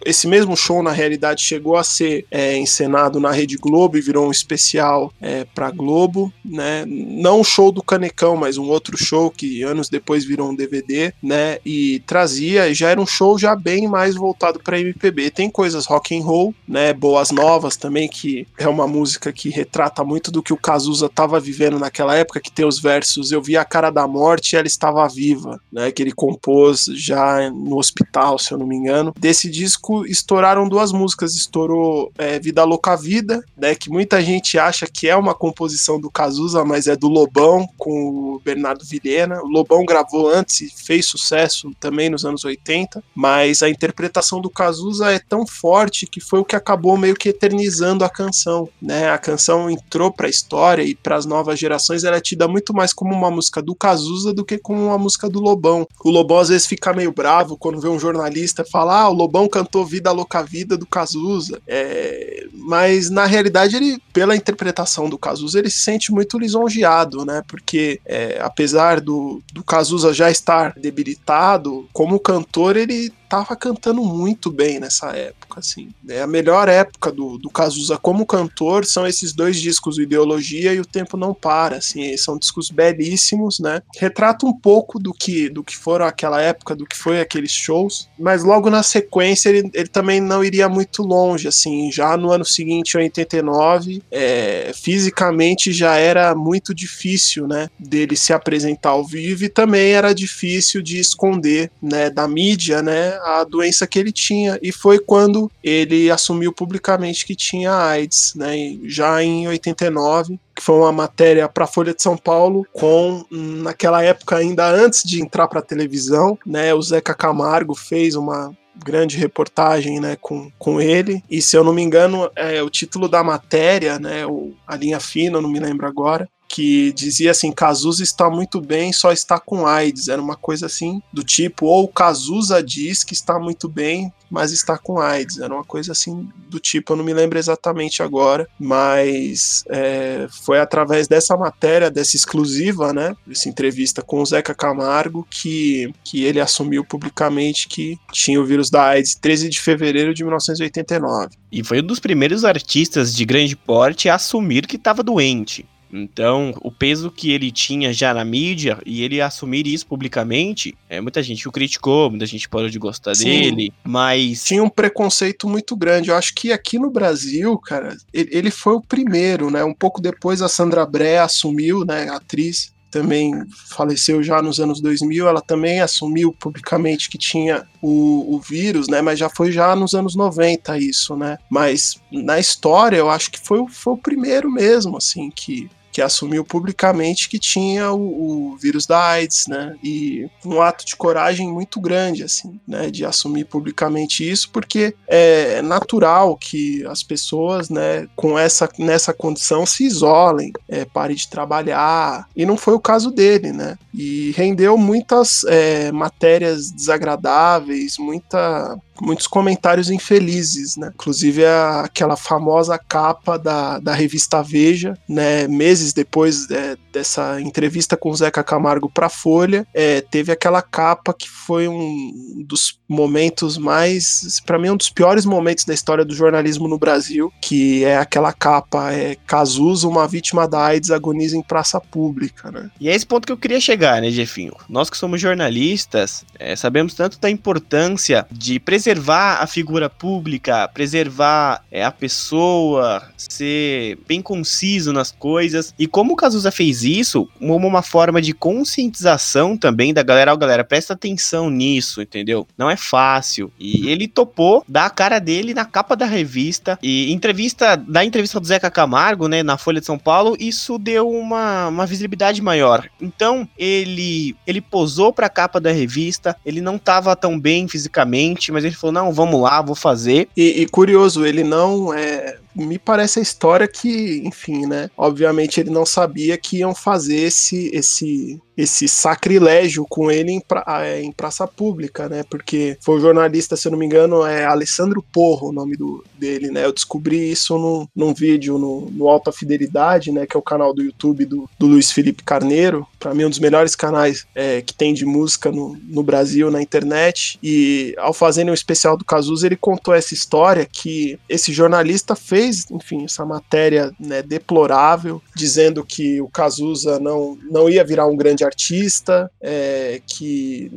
esse mesmo show, na realidade, chegou a ser é, encenado na Rede Globo e virou um especial é, para Globo, né? Não um show do Canecão, mas um outro show que anos depois virou um DVD, né? E trazia, já era um show já bem mais voltado para MPB. Tem coisas rock and roll, né? Boas Novas também, que é uma música que retrata muito do que o Cazuza estava vivendo naquela época, que tem os versos Eu vi a cara da morte e ela estava viva, né? Que ele compôs já no hospital, se eu não me engano. Desse disco disco estouraram duas músicas. Estourou é, Vida Louca Vida, né? Que muita gente acha que é uma composição do Cazuza, mas é do Lobão com o Bernardo Vilhena. O Lobão gravou antes e fez sucesso também nos anos 80, mas a interpretação do Cazuza é tão forte que foi o que acabou meio que eternizando a canção, né? A canção entrou para a história e para as novas gerações ela é tida muito mais como uma música do Cazuza do que como uma música do Lobão. O Lobão às vezes fica meio bravo quando vê um jornalista falar: "Ah, o Lobão cantou Vida Louca Vida do Cazuza. É, mas na realidade, ele, pela interpretação do Cazuza, ele se sente muito lisonjeado, né? Porque é, apesar do, do Cazuza já estar debilitado, como cantor, ele tava cantando muito bem nessa época, assim. É a melhor época do, do Cazuza como cantor são esses dois discos, o Ideologia e o Tempo Não Para, assim, são discos belíssimos, né? Retrata um pouco do que do que foram aquela época, do que foi aqueles shows, mas logo na sequência ele, ele também não iria muito longe, assim, já no ano seguinte, em 89, é, fisicamente já era muito difícil, né, dele se apresentar ao vivo e também era difícil de esconder, né, da mídia, né, a doença que ele tinha. E foi quando ele assumiu publicamente que tinha AIDS, né? Já em 89, que foi uma matéria para a Folha de São Paulo, com naquela época ainda antes de entrar para a televisão, né? O Zeca Camargo fez uma grande reportagem, né, com, com ele. E se eu não me engano, é o título da matéria, né, o, a linha fina, não me lembro agora, que dizia assim: Cazuza está muito bem, só está com AIDS. Era uma coisa assim do tipo, ou Cazuza diz que está muito bem, mas está com AIDS. Era uma coisa assim do tipo, eu não me lembro exatamente agora, mas é, foi através dessa matéria, dessa exclusiva, né? Essa entrevista com o Zeca Camargo, que, que ele assumiu publicamente que tinha o vírus da AIDS 13 de fevereiro de 1989. E foi um dos primeiros artistas de grande porte a assumir que estava doente. Então, o peso que ele tinha já na mídia e ele assumir isso publicamente, é, muita gente o criticou, muita gente parou de gostar Sim. dele, mas. Tinha um preconceito muito grande. Eu acho que aqui no Brasil, cara, ele, ele foi o primeiro, né? Um pouco depois a Sandra Bré assumiu, né? A atriz também faleceu já nos anos 2000, ela também assumiu publicamente que tinha o, o, vírus, né? Mas já foi já nos anos 90 isso, né? Mas na história eu acho que foi, foi o primeiro mesmo, assim, que que assumiu publicamente que tinha o, o, vírus da AIDS, né? E um ato de coragem muito grande, assim, né? De assumir publicamente isso, porque é natural que as pessoas, né, com essa nessa condição se isolem, é, parem de trabalhar. E não foi o caso dele, né? E rendeu muitas é, matérias desagradáveis, muita muitos comentários infelizes, né? Inclusive a, aquela famosa capa da, da revista Veja, né? Meses depois é, dessa entrevista com o Zeca Camargo para Folha, é, teve aquela capa que foi um dos momentos mais, para mim, um dos piores momentos da história do jornalismo no Brasil, que é aquela capa, é Cazuza, uma vítima da AIDS agoniza em praça pública, né? E é esse ponto que eu queria chegar, né, Jefinho? Nós que somos jornalistas, é, sabemos tanto da importância de preservar a figura pública, preservar é, a pessoa, ser bem conciso nas coisas, e como o Cazuza fez isso, como uma forma de conscientização também da galera, ó, oh, galera, presta atenção nisso, entendeu? Não é fácil. E ele topou dar a cara dele na capa da revista. E entrevista, da entrevista do Zeca Camargo, né, na Folha de São Paulo, isso deu uma, uma visibilidade maior. Então, ele ele posou pra capa da revista, ele não tava tão bem fisicamente, mas ele falou: não, vamos lá, vou fazer. E, e curioso, ele não é me parece a história que, enfim, né? Obviamente ele não sabia que iam fazer esse esse esse sacrilégio com ele em, pra, é, em praça pública, né? Porque foi o jornalista, se eu não me engano, é Alessandro Porro o nome do, dele, né? Eu descobri isso num, num vídeo no, no Alta Fidelidade, né? Que é o canal do YouTube do, do Luiz Felipe Carneiro. Para mim, um dos melhores canais é, que tem de música no, no Brasil, na internet. E ao fazer um especial do Cazuza, ele contou essa história que esse jornalista fez fez, enfim, essa matéria né, deplorável, dizendo que o Cazuza não, não ia virar um grande artista, é, que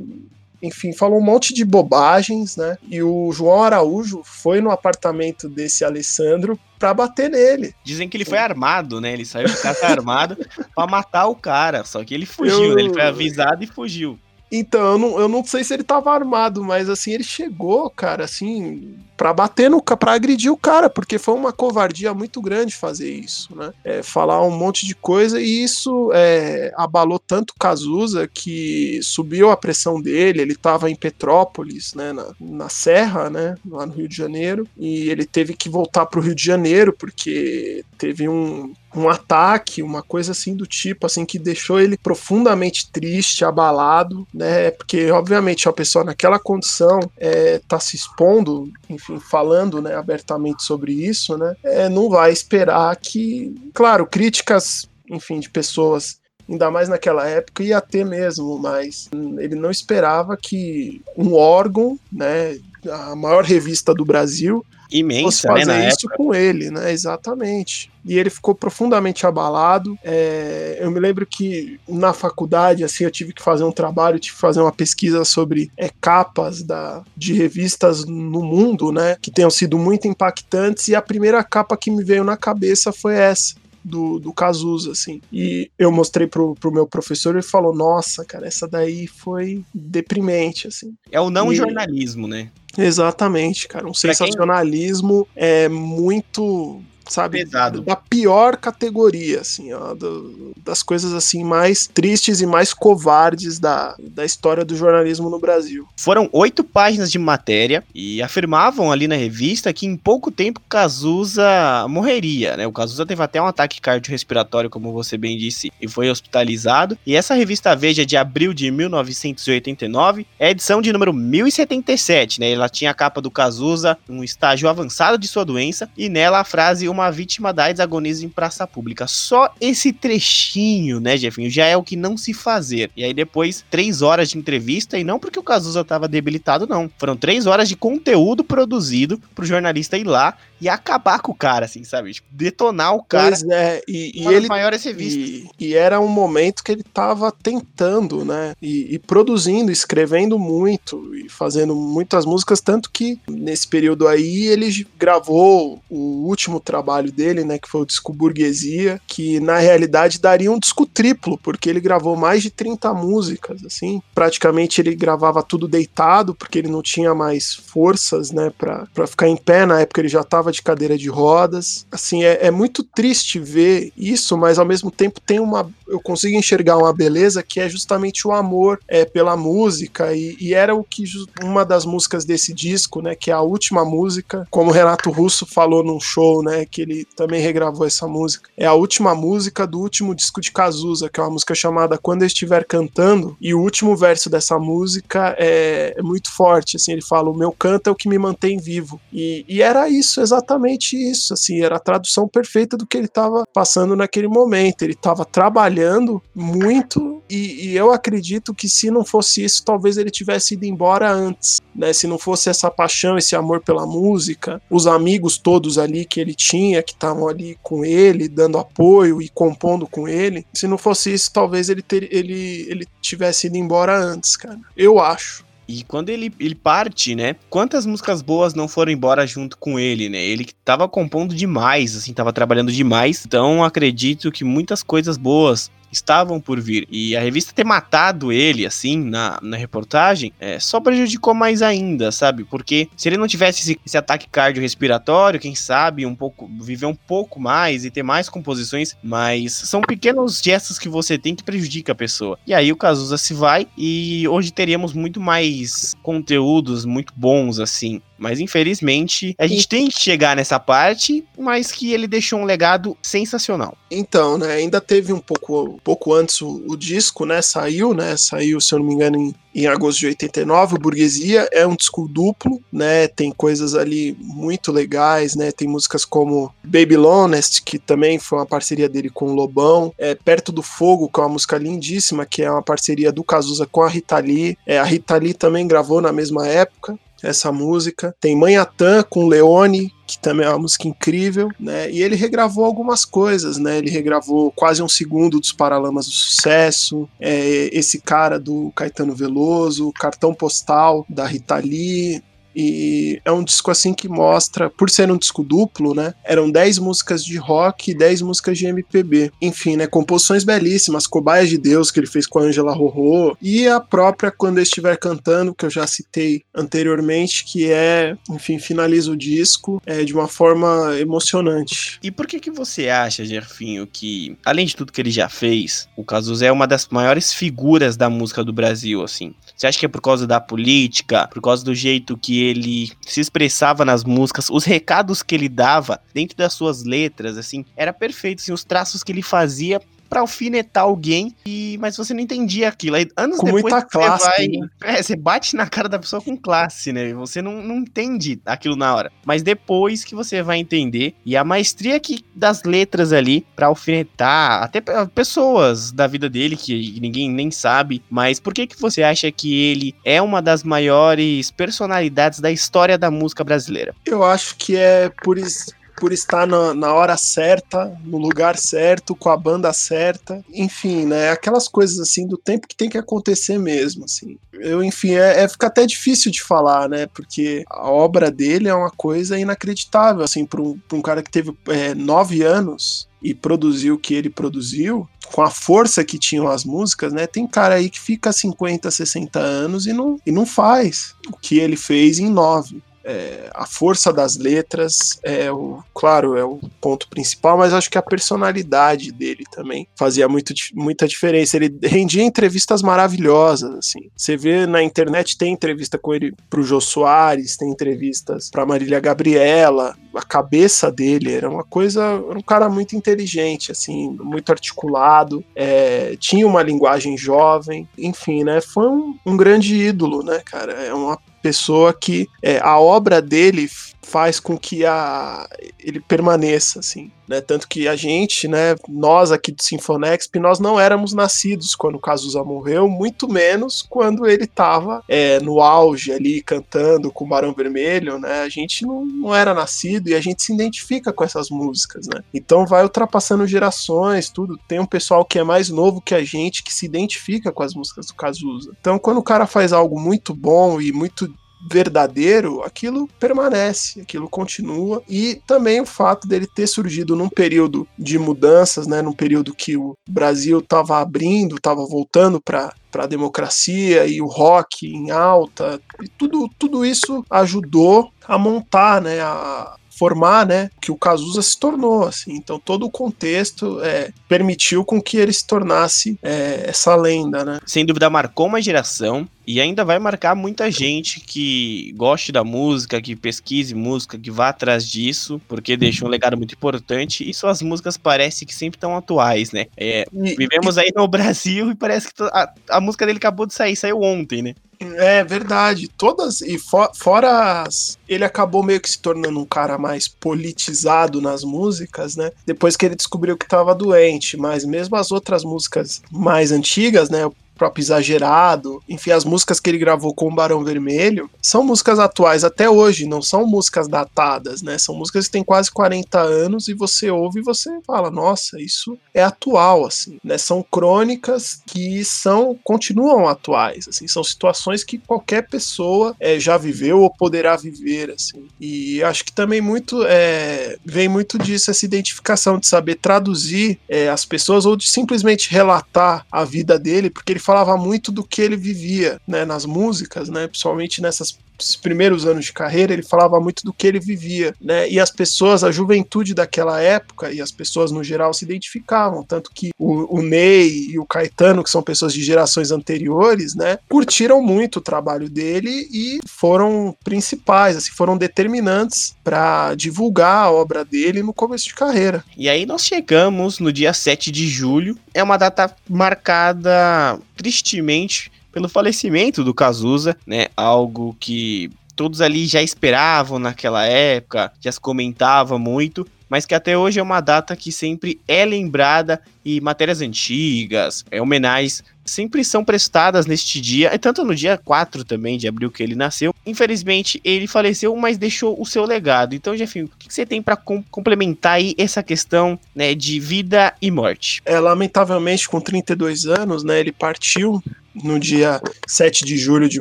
enfim, falou um monte de bobagens, né? E o João Araújo foi no apartamento desse Alessandro para bater nele. Dizem que ele foi armado, né? Ele saiu de casa armado para matar o cara, só que ele fugiu, eu... né? Ele foi avisado e fugiu. Então, eu não, eu não sei se ele tava armado, mas assim, ele chegou, cara, assim, para bater no para agredir o cara, porque foi uma covardia muito grande fazer isso, né? É, falar um monte de coisa e isso é, abalou tanto o Cazuza que subiu a pressão dele. Ele estava em Petrópolis, né, na, na Serra, né, lá no Rio de Janeiro, e ele teve que voltar para o Rio de Janeiro porque teve um um ataque, uma coisa assim do tipo, assim, que deixou ele profundamente triste, abalado, né? Porque, obviamente, a pessoa naquela condição é, tá se expondo, enfim, enfim, falando né, abertamente sobre isso, né, é, não vai esperar que, claro, críticas, enfim, de pessoas ainda mais naquela época ia ter mesmo, mas ele não esperava que um órgão, né, a maior revista do Brasil, imensa, fosse né, fazer isso época. com ele, né? Exatamente. E ele ficou profundamente abalado. É, eu me lembro que na faculdade, assim, eu tive que fazer um trabalho, tive que fazer uma pesquisa sobre é, capas da, de revistas no mundo, né? Que tenham sido muito impactantes. E a primeira capa que me veio na cabeça foi essa do, do Cazuza, assim. E eu mostrei pro, pro meu professor e ele falou: Nossa, cara, essa daí foi deprimente, assim. É o não e... jornalismo, né? Exatamente, cara. Um sensacionalismo quem... é muito sabe? Pesado. Da pior categoria, assim, ó, do- das coisas assim mais tristes e mais covardes da, da história do jornalismo no Brasil. Foram oito páginas de matéria e afirmavam ali na revista que em pouco tempo Cazuza morreria, né? O Cazuza teve até um ataque cardiorrespiratório, como você bem disse, e foi hospitalizado. E essa revista Veja de abril de 1989 é a edição de número 1077, né? Ela tinha a capa do Cazuza, um estágio avançado de sua doença, e nela a frase uma vítima da AIDS agoniza em praça pública. Só esse trechinho, né, Jefinho, já é o que não se fazer. E aí depois, três horas de entrevista, e não porque o Cazuza tava debilitado, não. Foram três horas de conteúdo produzido pro jornalista ir lá e acabar com o cara, assim, sabe? Tipo, detonar o cara. Pois é, e, e ele maiores revistas. E, e era um momento que ele estava tentando, né? E, e produzindo, escrevendo muito e fazendo muitas músicas, tanto que nesse período aí ele gravou o último trabalho dele, né? Que foi o disco Burguesia, que na realidade daria um disco triplo, porque ele gravou mais de 30 músicas, assim. Praticamente ele gravava tudo deitado, porque ele não tinha mais forças, né? Pra, pra ficar em pé. Na época ele já estava de cadeira de rodas. Assim, é, é muito triste ver isso, mas ao mesmo tempo tem uma. Eu consigo enxergar uma beleza que é justamente o amor é, pela música, e, e era o que uma das músicas desse disco, né? Que é a última música, como o Renato Russo falou num show, né? Que ele também regravou essa música. É a última música do último disco de Cazuza, que é uma música chamada Quando Eu Estiver Cantando, e o último verso dessa música é, é muito forte. Assim, ele fala: O meu canto é o que me mantém vivo. E, e era isso, exatamente isso. Assim, era a tradução perfeita do que ele estava passando naquele momento. Ele estava trabalhando muito, e, e eu acredito que se não fosse isso, talvez ele tivesse ido embora antes. Né? Se não fosse essa paixão, esse amor pela música, os amigos todos ali que ele tinha, que estavam ali com ele, dando apoio e compondo com ele, se não fosse isso, talvez ele, ter, ele, ele tivesse ido embora antes, cara. Eu acho. E quando ele, ele parte, né? Quantas músicas boas não foram embora junto com ele, né? Ele tava compondo demais, assim, tava trabalhando demais. Então acredito que muitas coisas boas estavam por vir. E a revista ter matado ele, assim, na, na reportagem, é, só prejudicou mais ainda, sabe? Porque se ele não tivesse esse, esse ataque cardiorrespiratório, quem sabe, um pouco, viver um pouco mais e ter mais composições, mas são pequenos gestos que você tem que prejudica a pessoa. E aí o Cazuza se vai e hoje teríamos muito mais conteúdos muito bons, assim. Mas infelizmente a gente tem que chegar nessa parte, mas que ele deixou um legado sensacional. Então, né, ainda teve um pouco, pouco antes o, o disco, né, saiu, né, saiu, se eu não me engano, em, em agosto de 89, o Burguesia, é um disco duplo, né, tem coisas ali muito legais, né, tem músicas como Baby Honest, que também foi uma parceria dele com o Lobão, é Perto do Fogo, que é uma música lindíssima, que é uma parceria do Cazuza com a Rita Lee, é, a Rita Lee também gravou na mesma época, essa música. Tem Manhattan com Leone, que também é uma música incrível, né? E ele regravou algumas coisas, né? Ele regravou quase um segundo dos Paralamas do Sucesso, é, esse cara do Caetano Veloso, Cartão Postal da Rita Lee, e é um disco assim que mostra, por ser um disco duplo, né? Eram 10 músicas de rock e 10 músicas de MPB. Enfim, né? Composições belíssimas, Cobaias de Deus, que ele fez com a Angela Rorô, e a própria Quando Eu Estiver Cantando, que eu já citei anteriormente, que é, enfim, finaliza o disco é, de uma forma emocionante. E por que que você acha, Jerfinho, que além de tudo que ele já fez, o Cazuza é uma das maiores figuras da música do Brasil, assim? Você acha que é por causa da política, por causa do jeito que ele se expressava nas músicas, os recados que ele dava dentro das suas letras, assim, era perfeito, assim, os traços que ele fazia pra alfinetar alguém, e mas você não entendia aquilo. Aí, anos Com depois muita você classe, vai, né? é, você bate na cara da pessoa com classe, né? Você não, não entende aquilo na hora. Mas depois que você vai entender, e a maestria que das letras ali pra alfinetar até pe- pessoas da vida dele que ninguém nem sabe, mas por que que você acha que ele é uma das maiores personalidades da história da música brasileira? Eu acho que é por, is- por estar na, na hora certa, no lugar certo, com a banda certa, enfim, né? Aquelas coisas assim do tempo que tem que acontecer mesmo, assim. Eu, enfim, é, é- fica até difícil de falar, né? Porque a obra dele é uma coisa inacreditável, assim, para um, um cara que teve é, nove anos e produziu o que ele produziu, com a força que tinham as músicas, né? Tem cara aí que fica 50, 60 anos e não, e não faz o que ele fez em nove. É, a força das letras é o, claro, é o ponto principal, mas acho que a personalidade dele também fazia muito, muita diferença. Ele rendia entrevistas maravilhosas, assim. Você vê na internet tem entrevista com ele pro Jô Soares, tem entrevistas pra Marília Gabriela. A cabeça dele era uma coisa, era um cara muito inteligente, assim, muito articulado, é, tinha uma linguagem jovem, enfim, né? Foi um, um grande ídolo, né, cara? É uma pessoa que é, a obra dele faz com que a, ele permaneça, assim, né? Tanto que a gente, né, nós aqui do Sinfonexp, nós não éramos nascidos quando o Cazuza morreu, muito menos quando ele estava é, no auge ali, cantando com o Barão Vermelho, né? A gente não, não era nascido e a gente se identifica com essas músicas, né? Então vai ultrapassando gerações, tudo. Tem um pessoal que é mais novo que a gente que se identifica com as músicas do Cazuza. Então quando o cara faz algo muito bom e muito verdadeiro, aquilo permanece, aquilo continua. E também o fato dele ter surgido num período de mudanças, né, num período que o Brasil estava abrindo, estava voltando para para a democracia e o rock em alta, e tudo, tudo isso ajudou a montar, né, a, formar, né, que o Cazuza se tornou, assim. Então todo o contexto é, permitiu com que ele se tornasse é, essa lenda, né. Sem dúvida marcou uma geração e ainda vai marcar muita gente que goste da música, que pesquise música, que vá atrás disso, porque deixa um legado muito importante. E suas músicas parece que sempre estão atuais, né? É, vivemos aí no Brasil e parece que a, a música dele acabou de sair, saiu ontem, né? É verdade. Todas. E for, fora as, Ele acabou meio que se tornando um cara mais politizado nas músicas, né? Depois que ele descobriu que estava doente. Mas mesmo as outras músicas mais antigas, né? Próprio Exagerado, enfim, as músicas que ele gravou com o Barão Vermelho, são músicas atuais até hoje, não são músicas datadas, né? São músicas que têm quase 40 anos e você ouve e você fala, nossa, isso é atual, assim, né? São crônicas que são, continuam atuais, assim, são situações que qualquer pessoa é, já viveu ou poderá viver, assim. E acho que também muito, é, vem muito disso, essa identificação de saber traduzir é, as pessoas ou de simplesmente relatar a vida dele, porque ele falava muito do que ele vivia, né, nas músicas, né, principalmente nessas primeiros anos de carreira, ele falava muito do que ele vivia, né? E as pessoas, a juventude daquela época e as pessoas no geral se identificavam, tanto que o, o Ney e o Caetano, que são pessoas de gerações anteriores, né, curtiram muito o trabalho dele e foram principais, assim, foram determinantes para divulgar a obra dele no começo de carreira. E aí nós chegamos no dia 7 de julho, é uma data marcada tristemente pelo falecimento do Cazuza, né? Algo que todos ali já esperavam naquela época, já se comentava muito, mas que até hoje é uma data que sempre é lembrada e matérias antigas, é, homenagens sempre são prestadas neste dia, e tanto no dia 4 também de abril que ele nasceu. Infelizmente, ele faleceu, mas deixou o seu legado. Então, Jefinho, o que você tem para com complementar aí essa questão né, de vida e morte? É, lamentavelmente, com 32 anos, né, ele partiu no dia 7 de julho de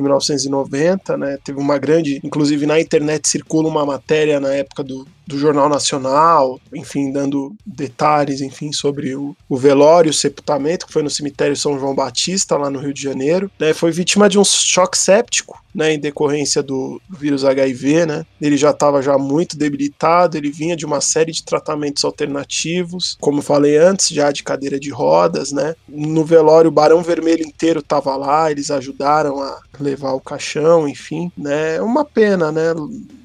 1990, né? Teve uma grande, inclusive na internet circula uma matéria na época do, do Jornal Nacional, enfim, dando detalhes, enfim, sobre o, o velório, o sepultamento, que foi no cemitério São João Batista, lá no Rio de Janeiro. Né? Foi vítima de um choque séptico, né, em decorrência do, vírus HIV, né? Ele já estava já muito debilitado, ele vinha de uma série de tratamentos alternativos, como falei antes, já de cadeira de rodas, né? No velório o Barão Vermelho inteiro estava lá, eles ajudaram a levar o caixão, enfim, né? É uma pena, né?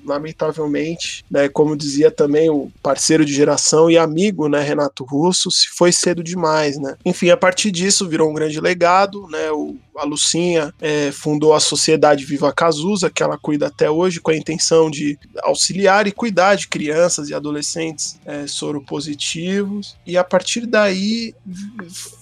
Lamentavelmente, né, como dizia também o parceiro de geração e amigo, né, Renato Russo, se foi cedo demais, né. Enfim, a partir disso virou um grande legado, né, o, a Lucinha é, fundou a Sociedade Viva Cazuza, que ela cuida até hoje com a intenção de auxiliar e cuidar de crianças e adolescentes é, soropositivos, e a partir daí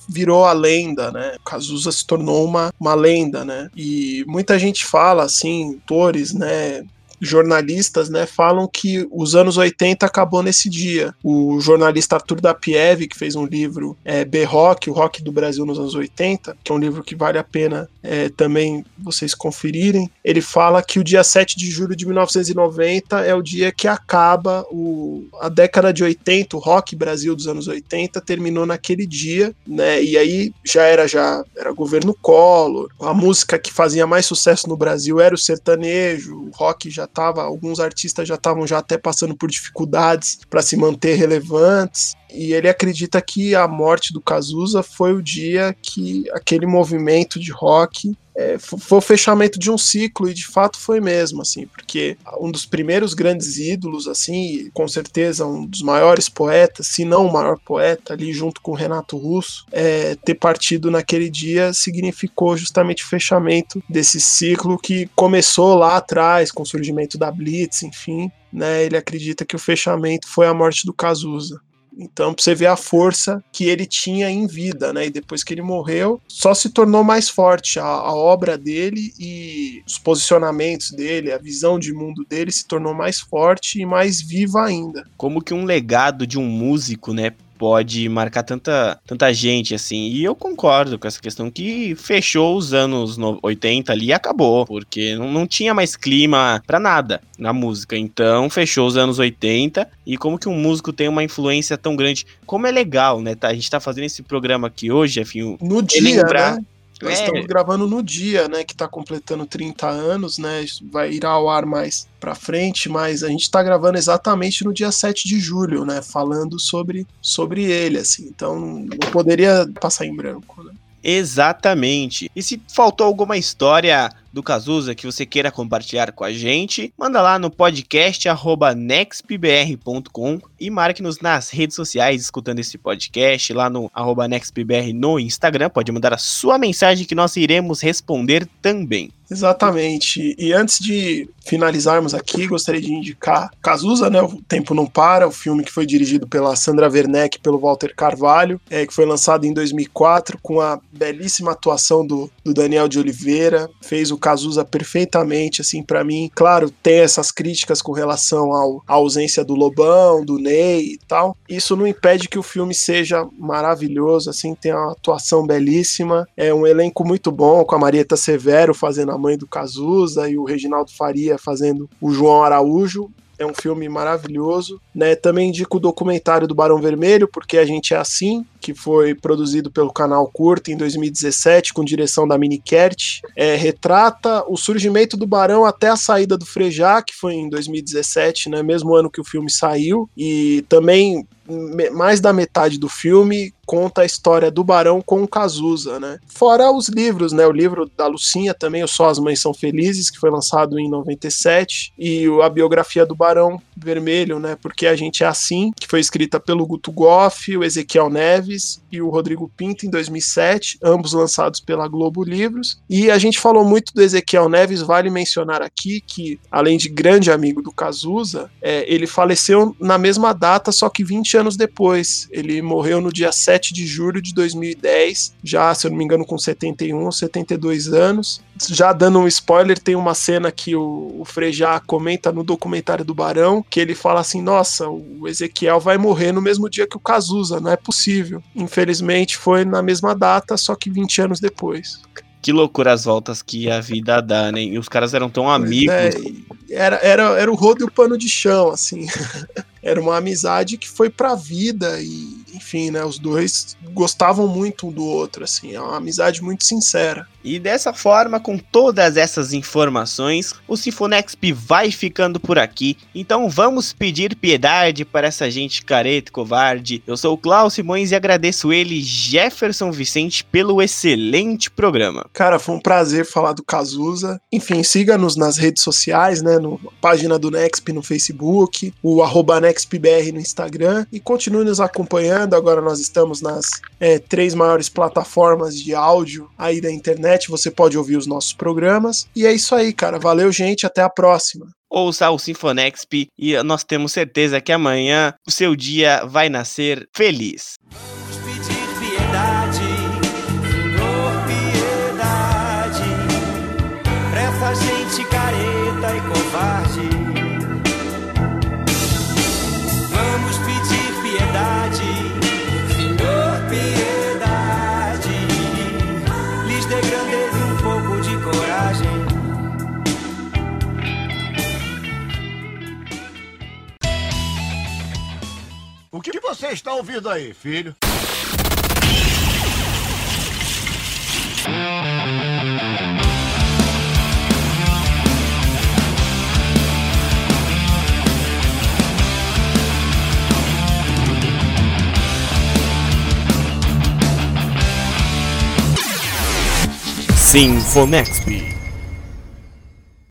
virou a lenda, né? Cazuza se tornou uma, uma lenda, né? E muita gente fala, assim, autores, né? Jornalistas né, falam que os anos 80 acabou nesse dia. O jornalista Arthur da Pieve, que fez um livro é, B-Rock, o rock do Brasil nos anos 80, que é um livro que vale a pena é, também vocês conferirem, ele fala que o dia 7 de julho de 1990 é o dia que acaba o, a década de 80, o rock Brasil dos anos 80 terminou naquele dia, né? E aí já era já era governo Collor, a música que fazia mais sucesso no Brasil era o sertanejo, o rock já tava, alguns artistas já estavam já até passando por dificuldades para se manter relevantes. E ele acredita que a morte do Cazuza foi o dia que aquele movimento de rock é, foi o fechamento de um ciclo e de fato foi mesmo, assim, porque um dos primeiros grandes ídolos, assim, com certeza um dos maiores poetas, se não o maior poeta, ali junto com Renato Russo, é, ter partido naquele dia significou justamente o fechamento desse ciclo que começou lá atrás com o surgimento da Blitz, enfim, né? Ele acredita que o fechamento foi a morte do Cazuza. Então, pra você ver a força que ele tinha em vida, né? E depois que ele morreu, só se tornou mais forte. A, a, obra dele e os posicionamentos dele, a visão de mundo dele se tornou mais forte e mais viva ainda. Como que um legado de um músico, né? Pode marcar tanta, tanta gente, assim. E eu concordo com essa questão que fechou os anos 80 ali e acabou, porque não, não tinha mais clima para nada na música. Então, fechou os anos 80 e como que um músico tem uma influência tão grande. Como é legal, né? Tá, a gente tá fazendo esse programa aqui hoje, enfim. No dia, lembrar, né? Nós é. estamos gravando no dia, né, que está completando 30 anos, né? Vai ir ao ar mais para frente, mas a gente está gravando exatamente no dia 7 de julho, né, falando sobre sobre ele assim. Então não poderia passar em branco, né? Exatamente. E se faltou alguma história do Cazuza que você queira compartilhar com a gente, manda lá no podcast nextpbr.com e marque-nos nas redes sociais escutando esse podcast, lá no nextpbr no Instagram. Pode mandar a sua mensagem que nós iremos responder também. Exatamente. E antes de finalizarmos aqui, gostaria de indicar Cazuza, né? O Tempo Não Para, o filme que foi dirigido pela Sandra Werneck e pelo Walter Carvalho, é, que foi lançado em 2004 com a belíssima atuação do, do Daniel de Oliveira. Fez o Cazuza perfeitamente, assim, para mim. Claro, tem essas críticas com relação ao, à ausência do Lobão, do Ney e tal. Isso não impede que o filme seja maravilhoso, assim, tem uma atuação belíssima. É um elenco muito bom, com a Marieta Severo fazendo a mãe do Cazuza, e o Reginaldo Faria fazendo o João Araújo. É um filme maravilhoso. Né? Também indico o documentário do Barão Vermelho, porque a gente é assim, que foi produzido pelo canal Curta em 2017, com direção da Mini Kert. É, retrata o surgimento do Barão até a saída do Frejá, que foi em 2017, né? mesmo ano que o filme saiu. E também mais da metade do filme conta a história do Barão com o Cazuza, né? Fora os livros, né? O livro da Lucinha também, o Só as Mães São Felizes, que foi lançado em 97, e a biografia do Barão Vermelho, né? Porque a gente é assim, que foi escrita pelo Guto Goff, o Ezequiel Neves e o Rodrigo Pinto em 2007, ambos lançados pela Globo Livros. E a gente falou muito do Ezequiel Neves, vale mencionar aqui que, além de grande amigo do Cazuza, é, ele faleceu na mesma data, só que 20 anos depois. Ele morreu no dia 7 de julho de 2010, já, se eu não me engano, com 71 ou 72 anos. Já dando um spoiler, tem uma cena que o, o Frejá comenta no documentário do Barão, que ele fala assim: Nossa, o Ezequiel vai morrer no mesmo dia que o Cazuza, não é possível. Infelizmente foi na mesma data, só que 20 anos depois. Que loucura as voltas que a vida dá, né? E os caras eram tão amigos. É, era, era, era o rodo e o pano de chão, assim. era uma amizade que foi pra vida e, enfim, né? Os dois gostavam muito um do outro, assim. É uma amizade muito sincera. E dessa forma, com todas essas informações, o Sinfonexp vai ficando por aqui. Então vamos pedir piedade para essa gente careta e covarde. Eu sou o Klaus Simões e agradeço ele, Jefferson Vicente, pelo excelente programa. Cara, foi um prazer falar do Cazuza. Enfim, siga-nos nas redes sociais, né? No página do Nexp no Facebook, o arroba NexpBR no Instagram. E continue nos acompanhando. Agora nós estamos nas é, três maiores plataformas de áudio aí da internet internet, você pode ouvir os nossos programas. E é isso aí, cara. Valeu, gente. Até a próxima. Ouça o Sinfonexp e nós temos certeza que amanhã o seu dia vai nascer feliz. O que você está ouvindo aí, filho? Sinfonexp